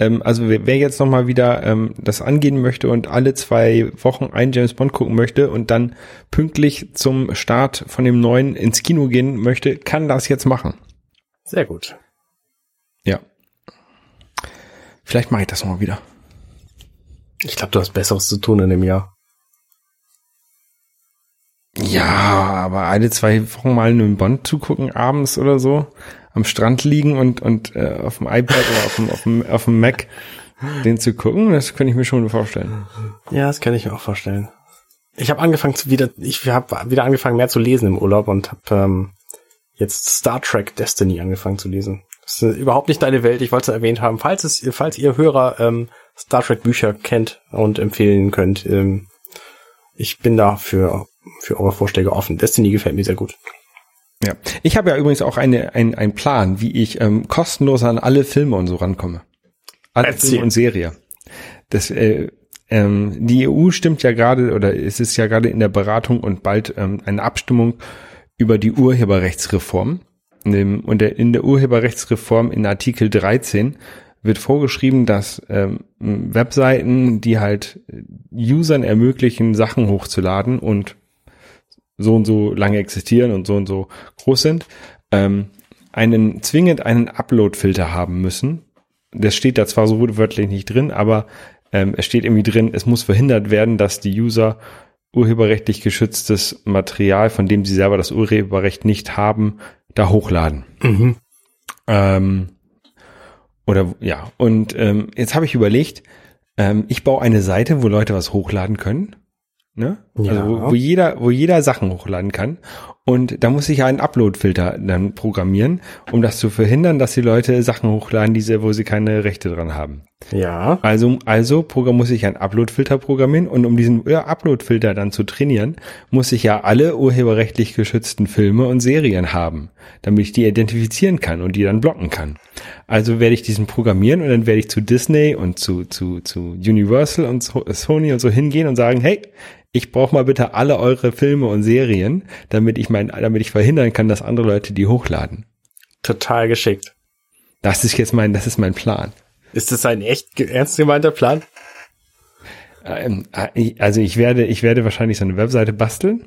Ähm, also wer, jetzt nochmal wieder ähm, das angehen möchte und alle zwei Wochen einen James Bond gucken möchte und dann pünktlich zum Start von dem neuen ins Kino gehen möchte, kann das jetzt machen. Sehr gut. Ja. Vielleicht mache ich das mal wieder. Ich glaube, du hast Besseres zu tun in dem Jahr. Ja, aber alle zwei Wochen mal einen Bond zugucken, abends oder so, am Strand liegen und, und äh, auf dem iPad oder auf dem, auf, dem, auf dem Mac den zu gucken, das könnte ich mir schon vorstellen. Ja, das kann ich mir auch vorstellen. Ich habe angefangen zu wieder, ich habe wieder angefangen mehr zu lesen im Urlaub und habe ähm, jetzt Star Trek Destiny angefangen zu lesen. Das ist überhaupt nicht deine Welt. Ich wollte es erwähnt haben. Falls es, falls ihr Hörer ähm, Star Trek Bücher kennt und empfehlen könnt, ähm, ich bin da für für eure Vorschläge offen. Destiny gefällt mir sehr gut. Ja. Ich habe ja übrigens auch eine, ein, einen Plan, wie ich ähm, kostenlos an alle Filme und so rankomme. Alle Erzähl. Filme und Serie. Das, äh, ähm, die EU stimmt ja gerade, oder es ist ja gerade in der Beratung und bald ähm, eine Abstimmung über die Urheberrechtsreform. Ähm, Und der, in der Urheberrechtsreform in Artikel 13 wird vorgeschrieben, dass ähm, Webseiten, die halt Usern ermöglichen, Sachen hochzuladen und so und so lange existieren und so und so groß sind, ähm, einen zwingend einen Upload-Filter haben müssen. Das steht da zwar so wörtlich nicht drin, aber ähm, es steht irgendwie drin, es muss verhindert werden, dass die User urheberrechtlich geschütztes Material, von dem sie selber das Urheberrecht nicht haben, da hochladen. Ähm, oder ja, und ähm, jetzt habe ich überlegt, ähm, ich baue eine Seite, wo Leute was hochladen können. Ne? Ja. Also wo, wo jeder, wo jeder Sachen hochladen kann. Und da muss ich einen Upload-Filter dann programmieren, um das zu verhindern, dass die Leute Sachen hochladen, diese, wo sie keine Rechte dran haben. Ja. Also, also Programm muss ich einen Upload-Filter programmieren und um diesen Upload-Filter dann zu trainieren, muss ich ja alle urheberrechtlich geschützten Filme und Serien haben, damit ich die identifizieren kann und die dann blocken kann. Also werde ich diesen programmieren und dann werde ich zu Disney und zu, zu, zu Universal und so- Sony und so hingehen und sagen, hey, ich brauche mal bitte alle eure Filme und Serien, damit ich mein, damit ich verhindern kann, dass andere Leute die hochladen. Total geschickt. Das ist jetzt mein, das ist mein Plan. Ist das ein echt ernst gemeinter Plan? Ähm, äh, also ich werde, ich werde wahrscheinlich so eine Webseite basteln.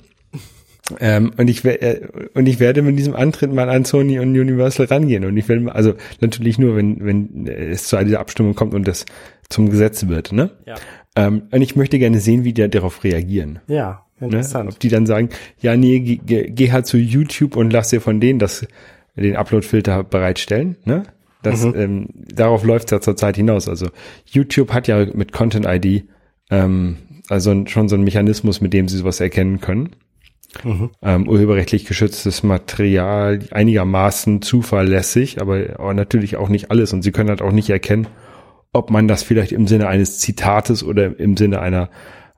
Ähm, und ich werde äh, und ich werde mit diesem Antritt mal an Sony und Universal rangehen und ich werde mal- also natürlich nur wenn wenn es zu dieser Abstimmung kommt und das zum Gesetz wird, ne? Ja. Ähm, und ich möchte gerne sehen, wie die darauf reagieren. Ja, Ne? interessant. Ob die dann sagen, ja nee, geh, geh, geh halt zu YouTube und lass dir von denen das den Upload-Filter bereitstellen, ne? Das ähm, darauf läuft ja zurzeit hinaus. Also YouTube hat ja mit Content ID ähm, also schon so ein Mechanismus, mit dem sie sowas erkennen können. Ähm, urheberrechtlich geschütztes Material einigermaßen zuverlässig, aber, aber natürlich auch nicht alles. Und sie können halt auch nicht erkennen, ob man das vielleicht im Sinne eines Zitates oder im Sinne einer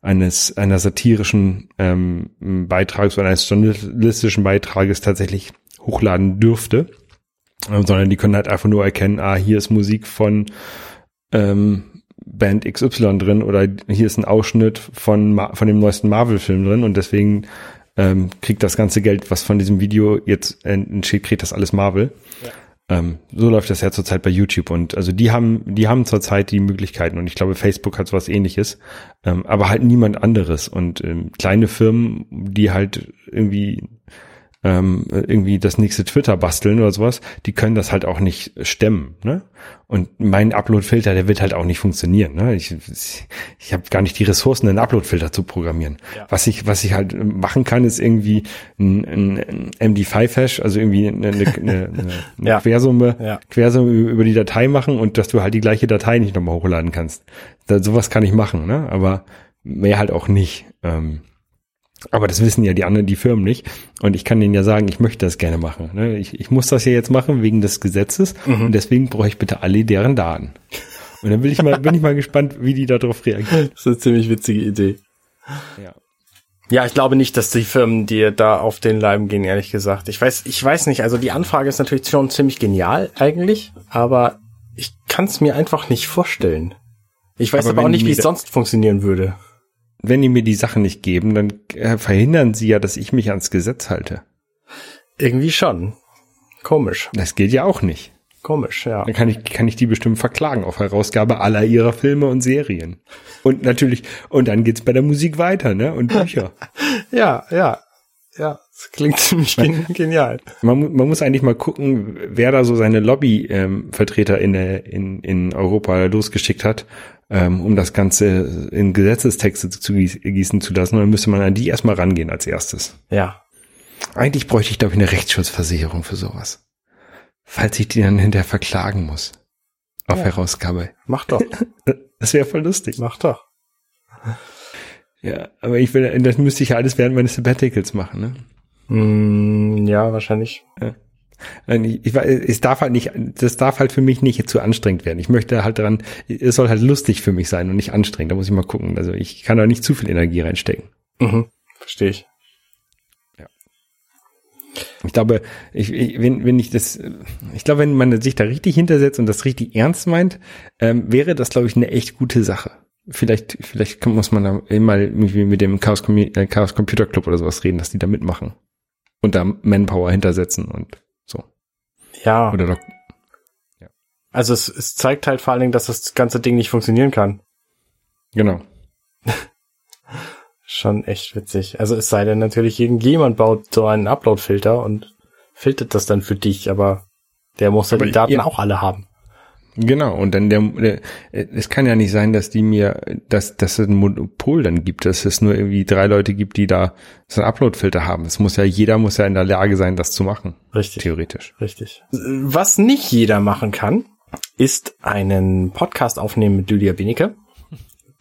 eines einer satirischen ähm, Beitrags oder eines journalistischen Beitrages tatsächlich hochladen dürfte, ähm, sondern die können halt einfach nur erkennen, ah, hier ist Musik von ähm, Band XY drin oder hier ist ein Ausschnitt von, von dem neuesten Marvel-Film drin und deswegen ähm, kriegt das ganze Geld, was von diesem Video jetzt entsteht, kriegt das alles Marvel. Ähm, so läuft das ja zurzeit bei YouTube und also die haben, die haben zurzeit die Möglichkeiten und ich glaube Facebook hat sowas ähnliches, ähm, aber halt niemand anderes und ähm, kleine Firmen, die halt irgendwie ähm, irgendwie das nächste Twitter basteln oder sowas, die können das halt auch nicht stemmen. Ne? Und mein Upload-Filter, der wird halt auch nicht funktionieren. Ne? Ich, ich habe gar nicht die Ressourcen, einen Upload-Filter zu programmieren. Ja. Was ich, was ich halt machen kann, ist irgendwie ein, ein, ein MD5-Hash, also irgendwie eine, eine, eine, eine Ja. Quersumme, Ja. Quersumme über die Datei machen und dass du halt die gleiche Datei nicht nochmal hochladen kannst. Da, sowas kann ich machen, ne? aber mehr halt auch nicht. Ähm, aber das wissen ja die anderen, die Firmen nicht. Und ich kann denen ja sagen, ich möchte das gerne machen. Ne? Ich, ich muss das ja jetzt machen wegen des Gesetzes und deswegen brauche ich bitte alle deren Daten. Und dann will ich mal, bin ich mal gespannt, wie die darauf reagieren. Das ist eine ziemlich witzige Idee. Ja. Ja, ich glaube nicht, dass die Firmen dir da auf den Leim gehen, ehrlich gesagt. Ich weiß, ich weiß nicht. Also die Anfrage ist natürlich schon ziemlich genial eigentlich, aber ich kann es mir einfach nicht vorstellen. Ich weiß Aber aber, auch nicht, wie es sonst funktionieren würde. Wenn die mir die Sachen nicht geben, dann äh, verhindern sie ja, dass ich mich ans Gesetz halte. Irgendwie schon. Komisch, Das geht ja auch nicht. komisch, ja. Dann kann ich, kann ich die bestimmt verklagen auf Herausgabe aller ihrer Filme und Serien. Und natürlich, und dann geht's bei der Musik weiter, ne? Und Bücher. Ja, ja, ja. Das klingt ziemlich gen genial. Man, man muss eigentlich mal gucken, wer da so seine Lobby-Vertreter in, der- in, in Europa losgeschickt hat, ähm, um das Ganze in Gesetzestexte zu gieß- gießen zu lassen. Und dann müsste man an die erstmal rangehen als erstes. Ja. Eigentlich bräuchte ich, glaube ich, eine Rechtsschutzversicherung für sowas. Falls ich die dann hinterher verklagen muss. Auf Ja. Herausgabe. Mach doch, Das wäre voll lustig. mach doch. Ja, aber ich will, das müsste ich ja alles während meines Sabbaticals machen, ne? Mm, ja, wahrscheinlich. Ich, ich, es darf halt nicht, das darf halt für mich nicht zu anstrengend werden. Ich möchte halt daran, es soll halt lustig für mich sein und nicht anstrengend. Da muss ich mal gucken. Also ich kann da nicht zu viel Energie reinstecken. Mhm. Verstehe ich. Ich glaube, ich, ich, wenn, wenn ich das, ich glaube, wenn man sich da richtig hintersetzt und das richtig ernst meint, ähm, wäre das, glaube ich, eine echt gute Sache. Vielleicht, vielleicht muss man da mal irgendwie mit dem Chaos, äh, Chaos Computer Club oder sowas reden, dass die da mitmachen. Und da Manpower hintersetzen und so. Ja, Oder doch, also es, es zeigt halt vor allen Dingen, dass das ganze Ding nicht funktionieren kann. genau. Schon echt witzig. Also es sei denn natürlich, irgendjemand baut so einen Upload-Filter und filtert das dann für dich, aber der muss ja Aber die Daten ja. auch alle haben. Genau, und dann der, der, es kann ja nicht sein, dass die mir, dass, dass es ein Monopol dann gibt, dass es nur irgendwie drei Leute gibt, die da so einen Upload-Filter haben. Es muss ja, jeder muss ja in der Lage sein, das zu machen. Richtig. Theoretisch. Richtig. Was nicht jeder machen kann, ist einen Podcast aufnehmen mit Lydia Benecke.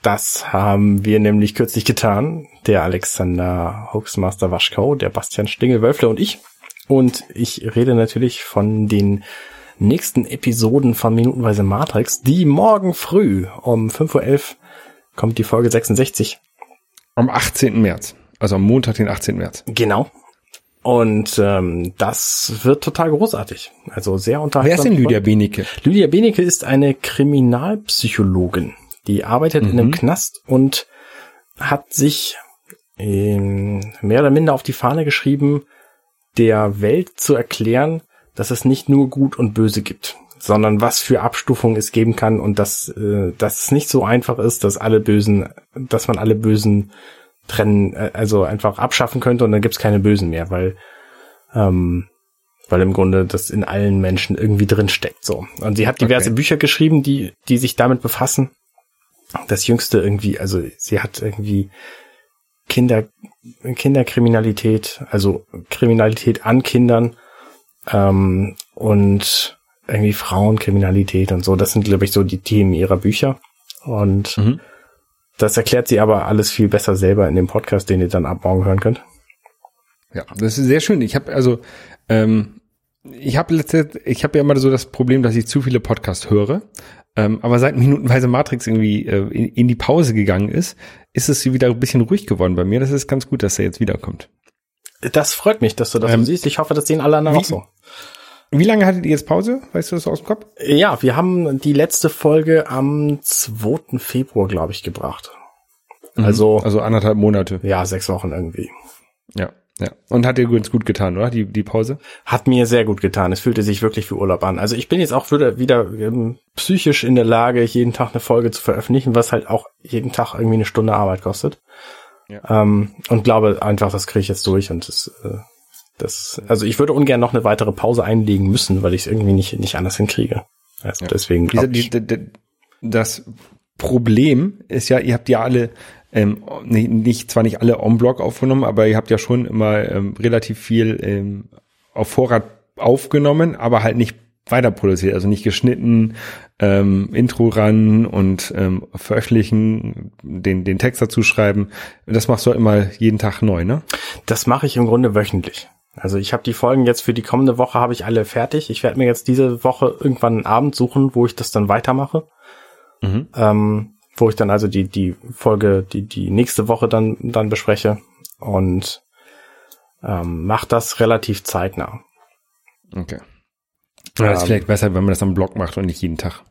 Das haben wir nämlich kürzlich getan. Der Alexander Hoaxmaster Waschkau, der Bastian Stingel-Wölfle und ich. Und ich rede natürlich von den nächsten Episoden von Minutenweise Matrix, die morgen früh um 5.11 Uhr kommt die Folge 66. Am 18. März. Also am Montag, den 18. März. Genau. Und ähm, das wird total großartig. Also sehr unterhaltsam. Wer ist denn Lydia Benecke? Lydia Benecke ist eine Kriminalpsychologin. Die arbeitet mhm. in einem Knast und hat sich ähm, mehr oder minder auf die Fahne geschrieben, der Welt zu erklären, dass es nicht nur Gut und Böse gibt, sondern was für Abstufungen es geben kann und dass, äh, dass es nicht so einfach ist, dass alle Bösen, dass man alle Bösen trennen, äh, also einfach abschaffen könnte und dann gibt's keine Bösen mehr, weil ähm, weil im Grunde das in allen Menschen irgendwie drin steckt so. Und sie hat diverse okay. Bücher geschrieben, die die sich damit befassen. Das jüngste irgendwie, also sie hat irgendwie Kinder Kinderkriminalität, also Kriminalität an Kindern ähm, und irgendwie Frauenkriminalität und so. Das sind, glaube ich, so die Themen ihrer Bücher. Und mhm. das erklärt sie aber alles viel besser selber in dem Podcast, den ihr dann ab morgen hören könnt. Ja, das ist sehr schön. Ich habe also, ähm, ich habe letzte, ich habe ja immer so das Problem, dass ich zu viele Podcasts höre. Ähm, aber seit Minutenweise Matrix irgendwie äh, in, in, die Pause gegangen ist, ist es wieder ein bisschen ruhig geworden bei mir. Das ist ganz gut, dass er jetzt wiederkommt. Das freut mich, dass du das ähm, siehst. Ich hoffe, das sehen alle anderen auch so. Wie lange hattet ihr jetzt Pause? Weißt du das aus dem Kopf? Ja, wir haben die letzte Folge am 2. Februar, glaube ich, gebracht. Mhm. Also, also anderthalb Monate. Ja, sechs Wochen irgendwie. Ja. Ja. Und hat dir ganz gut getan, oder? Die, die Pause? Hat mir sehr gut getan. Es fühlte sich wirklich wie Urlaub an. Also ich bin jetzt auch wieder, wieder ähm, psychisch in der Lage, jeden Tag eine Folge zu veröffentlichen, was halt auch jeden Tag irgendwie eine Stunde Arbeit kostet. Ja. Ähm, und glaube einfach, das kriege ich jetzt durch und das, äh, das, also ich würde ungern noch eine weitere Pause einlegen müssen, weil ich es irgendwie nicht, nicht anders hinkriege. Also ja. deswegen. Diese, die, die, das Problem ist ja, ihr habt ja alle ähm, nicht, nicht zwar nicht alle on Block aufgenommen, aber ihr habt ja schon immer ähm, relativ viel ähm, auf Vorrat aufgenommen, aber halt nicht weiter produziert, also nicht geschnitten, ähm, Intro ran und ähm, veröffentlichen, den, den Text dazu schreiben. Das machst du immer jeden Tag neu, ne? Das mache ich im Grunde wöchentlich. Also ich habe die Folgen jetzt für die kommende Woche habe ich alle fertig. Ich werde mir jetzt diese Woche irgendwann einen Abend suchen, wo ich das dann weitermache. Mhm. Ähm, wo ich dann also die, die Folge, die, die nächste Woche dann, dann bespreche und ähm, mache das relativ zeitnah. Okay. Ja, das ist ähm, vielleicht besser, wenn man das am Blog macht und nicht jeden Tag.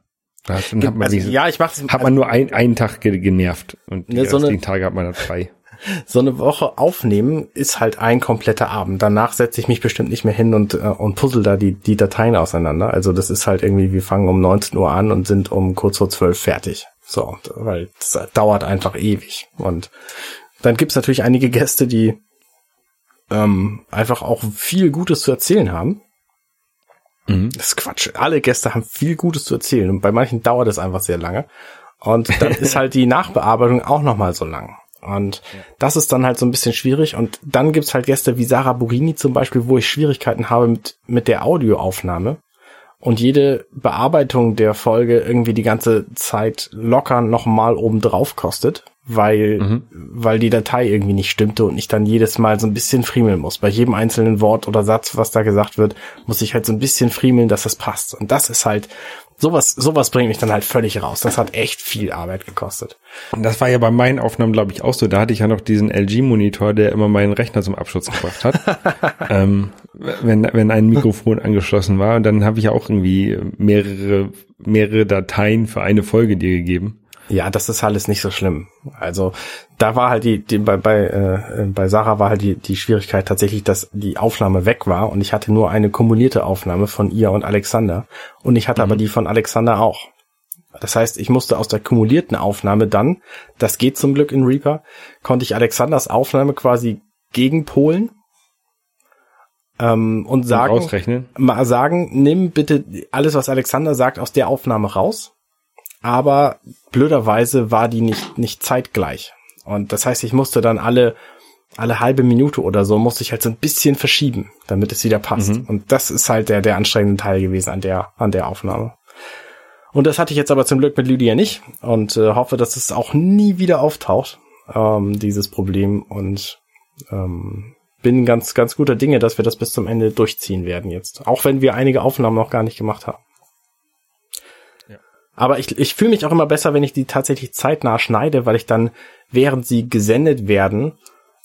Dann hat man also, ja, ich mach's, hat man nur ein, einen Tag genervt und die ne, so eine, Tage hat man dann frei. So eine Woche aufnehmen ist halt ein kompletter Abend. Danach setze ich mich bestimmt nicht mehr hin und, äh, und puzzle da die, die Dateien auseinander. Also das ist halt irgendwie, wir fangen um 19 Uhr an und sind um kurz vor 12 fertig. So, weil es dauert einfach ewig. Und dann gibt's natürlich einige Gäste, die ähm, einfach auch viel Gutes zu erzählen haben. Mhm. Das ist Quatsch. Alle Gäste haben viel Gutes zu erzählen und bei manchen dauert es einfach sehr lange. Und dann ist halt die Nachbearbeitung auch nochmal so lang. Und ja. das ist dann halt so ein bisschen schwierig. Und dann gibt's halt Gäste wie Sarah Burini zum Beispiel, wo ich Schwierigkeiten habe mit, mit der Audioaufnahme. Und jede Bearbeitung der Folge irgendwie die ganze Zeit locker nochmal oben drauf kostet weil, mhm. weil die Datei irgendwie nicht stimmte und ich dann jedes Mal so ein bisschen friemeln muss. Bei jedem einzelnen Wort oder Satz, was da gesagt wird, muss ich halt so ein bisschen friemeln, dass das passt. Und das ist halt, sowas, sowas bringt mich dann halt völlig raus. Das hat echt viel Arbeit gekostet. Und das war ja bei meinen Aufnahmen, glaube ich, auch so. Da hatte ich ja noch diesen LG-Monitor, der immer meinen Rechner zum Abschutz gebracht hat. ähm, wenn, wenn ein Mikrofon angeschlossen war. Und dann habe ich auch irgendwie mehrere, mehrere Dateien für eine Folge dir gegeben. Ja, das ist alles nicht so schlimm. Also da war halt die, die bei bei äh, bei Sarah war halt die die Schwierigkeit tatsächlich, dass die Aufnahme weg war und ich hatte nur eine kumulierte Aufnahme von ihr und Alexander und ich hatte mhm. aber die von Alexander auch. Das heißt, ich musste aus der kumulierten Aufnahme dann, das geht zum Glück in Reaper, konnte ich Alexanders Aufnahme quasi gegenpolen ähm, und sagen, mal sagen, nimm bitte alles, was Alexander sagt, aus der Aufnahme raus. Aber blöderweise war die nicht, nicht zeitgleich. Und das heißt, ich musste dann alle, alle halbe Minute oder so, musste ich halt so ein bisschen verschieben, damit es wieder passt. Und das ist halt der, der anstrengende Teil gewesen an der, an der Aufnahme. Und das hatte ich jetzt aber zum Glück mit Lydia nicht und äh, hoffe, dass es auch nie wieder auftaucht, ähm, dieses Problem. Und ähm, bin ganz, ganz guter Dinge, dass wir das bis zum Ende durchziehen werden jetzt. Auch wenn wir einige Aufnahmen noch gar nicht gemacht haben. Aber ich, ich fühle mich auch immer besser, wenn ich die tatsächlich zeitnah schneide, weil ich dann, während sie gesendet werden,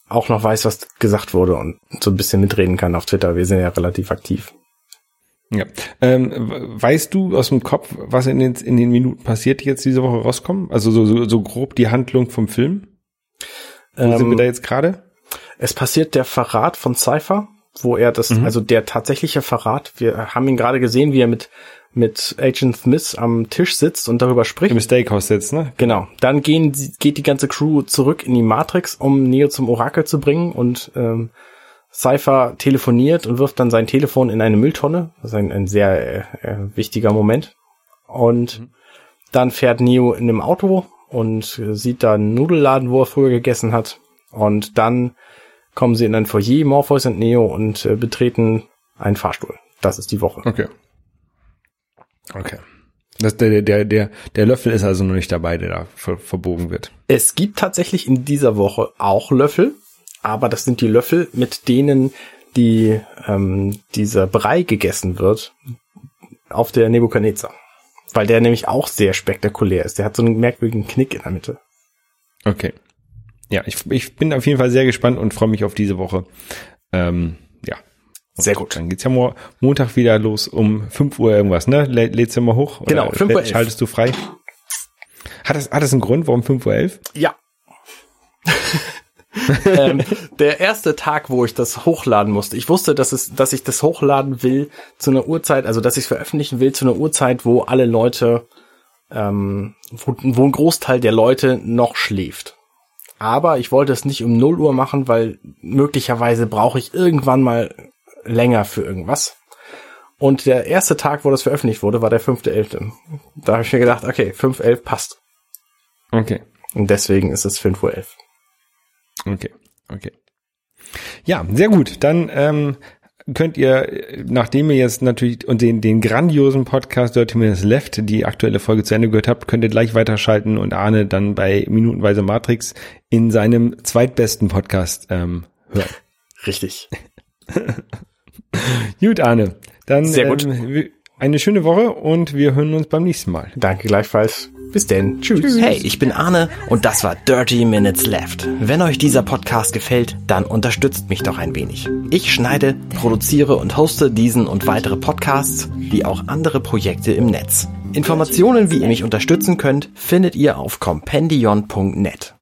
auch noch weiß, was gesagt wurde und so ein bisschen mitreden kann auf Twitter. Wir sind ja relativ aktiv. Ja. Ähm, weißt du aus dem Kopf, was in den, in den Minuten passiert, die jetzt diese Woche rauskommen? Also so, so, so grob die Handlung vom Film? Wo sind wir da jetzt gerade? Es passiert der Verrat von Cypher, wo er das, also der tatsächliche Verrat, wir haben ihn gerade gesehen, wie er mit, mit Agent Smith am Tisch sitzt und darüber spricht. Im Steakhouse sitzt, ne? Genau. Dann gehen, geht die ganze Crew zurück in die Matrix, um Neo zum Orakel zu bringen und ähm, Cypher telefoniert und wirft dann sein Telefon in eine Mülltonne. Das ist ein, ein sehr äh, äh, wichtiger Moment. Und dann fährt Neo in einem Auto und äh, sieht da einen Nudelladen, wo er früher gegessen hat. Und dann kommen sie in ein Foyer, Morpheus und Neo, und äh, betreten einen Fahrstuhl. Das ist die Woche. Okay. Okay. Das, der, der, der, der Löffel ist also noch nicht dabei, der da ver, verbogen wird. Es gibt tatsächlich in dieser Woche auch Löffel, aber das sind die Löffel, mit denen die ähm, dieser Brei gegessen wird auf der Nebukadnezar. Weil der nämlich auch sehr spektakulär ist. Der hat so einen merkwürdigen Knick in der Mitte. Okay. Ja, ich, ich bin auf jeden Fall sehr gespannt und freue mich auf diese Woche. Ähm, ja. Sehr gut. Dann geht's ja mo Montag wieder los um 5 Uhr irgendwas, ne? Lä- Lädst du mal hoch? Genau, Oder 5 Uhr Schaltest du frei? Hat das, hat das einen Grund, warum 5 Uhr 11? Ja. ähm, der erste Tag, wo ich das hochladen musste, ich wusste, dass es, dass ich das hochladen will zu einer Uhrzeit, also dass ich es veröffentlichen will zu einer Uhrzeit, wo alle Leute, ähm, wo, wo ein Großteil der Leute noch schläft. Aber ich wollte es nicht um 0 Uhr machen, weil möglicherweise brauche ich irgendwann mal länger für irgendwas. Und der erste Tag, wo das veröffentlicht wurde, war der 5.11. Da habe ich mir gedacht, okay, 5.11 passt. Okay. Und deswegen ist es 5.11 Uhr. Okay, okay. Ja, sehr gut. Dann ähm, könnt ihr, nachdem ihr jetzt natürlich und den, den grandiosen Podcast Dirty Minutes Left, die aktuelle Folge zu Ende gehört habt, könnt ihr gleich weiterschalten und Arne dann bei Minutenweise Matrix in seinem zweitbesten Podcast ähm, hören. Richtig. Gut, Arne. Dann Sehr gut. Ähm, eine schöne Woche und wir hören uns beim nächsten Mal. Danke gleichfalls. Bis denn. Tschüss. Hey, ich bin Arne und das war Dirty Minutes Left. Wenn euch dieser Podcast gefällt, dann unterstützt mich doch ein wenig. Ich schneide, produziere und hoste diesen und weitere Podcasts, wie auch andere Projekte im Netz. Informationen, wie ihr mich unterstützen könnt, findet ihr auf compendion.net.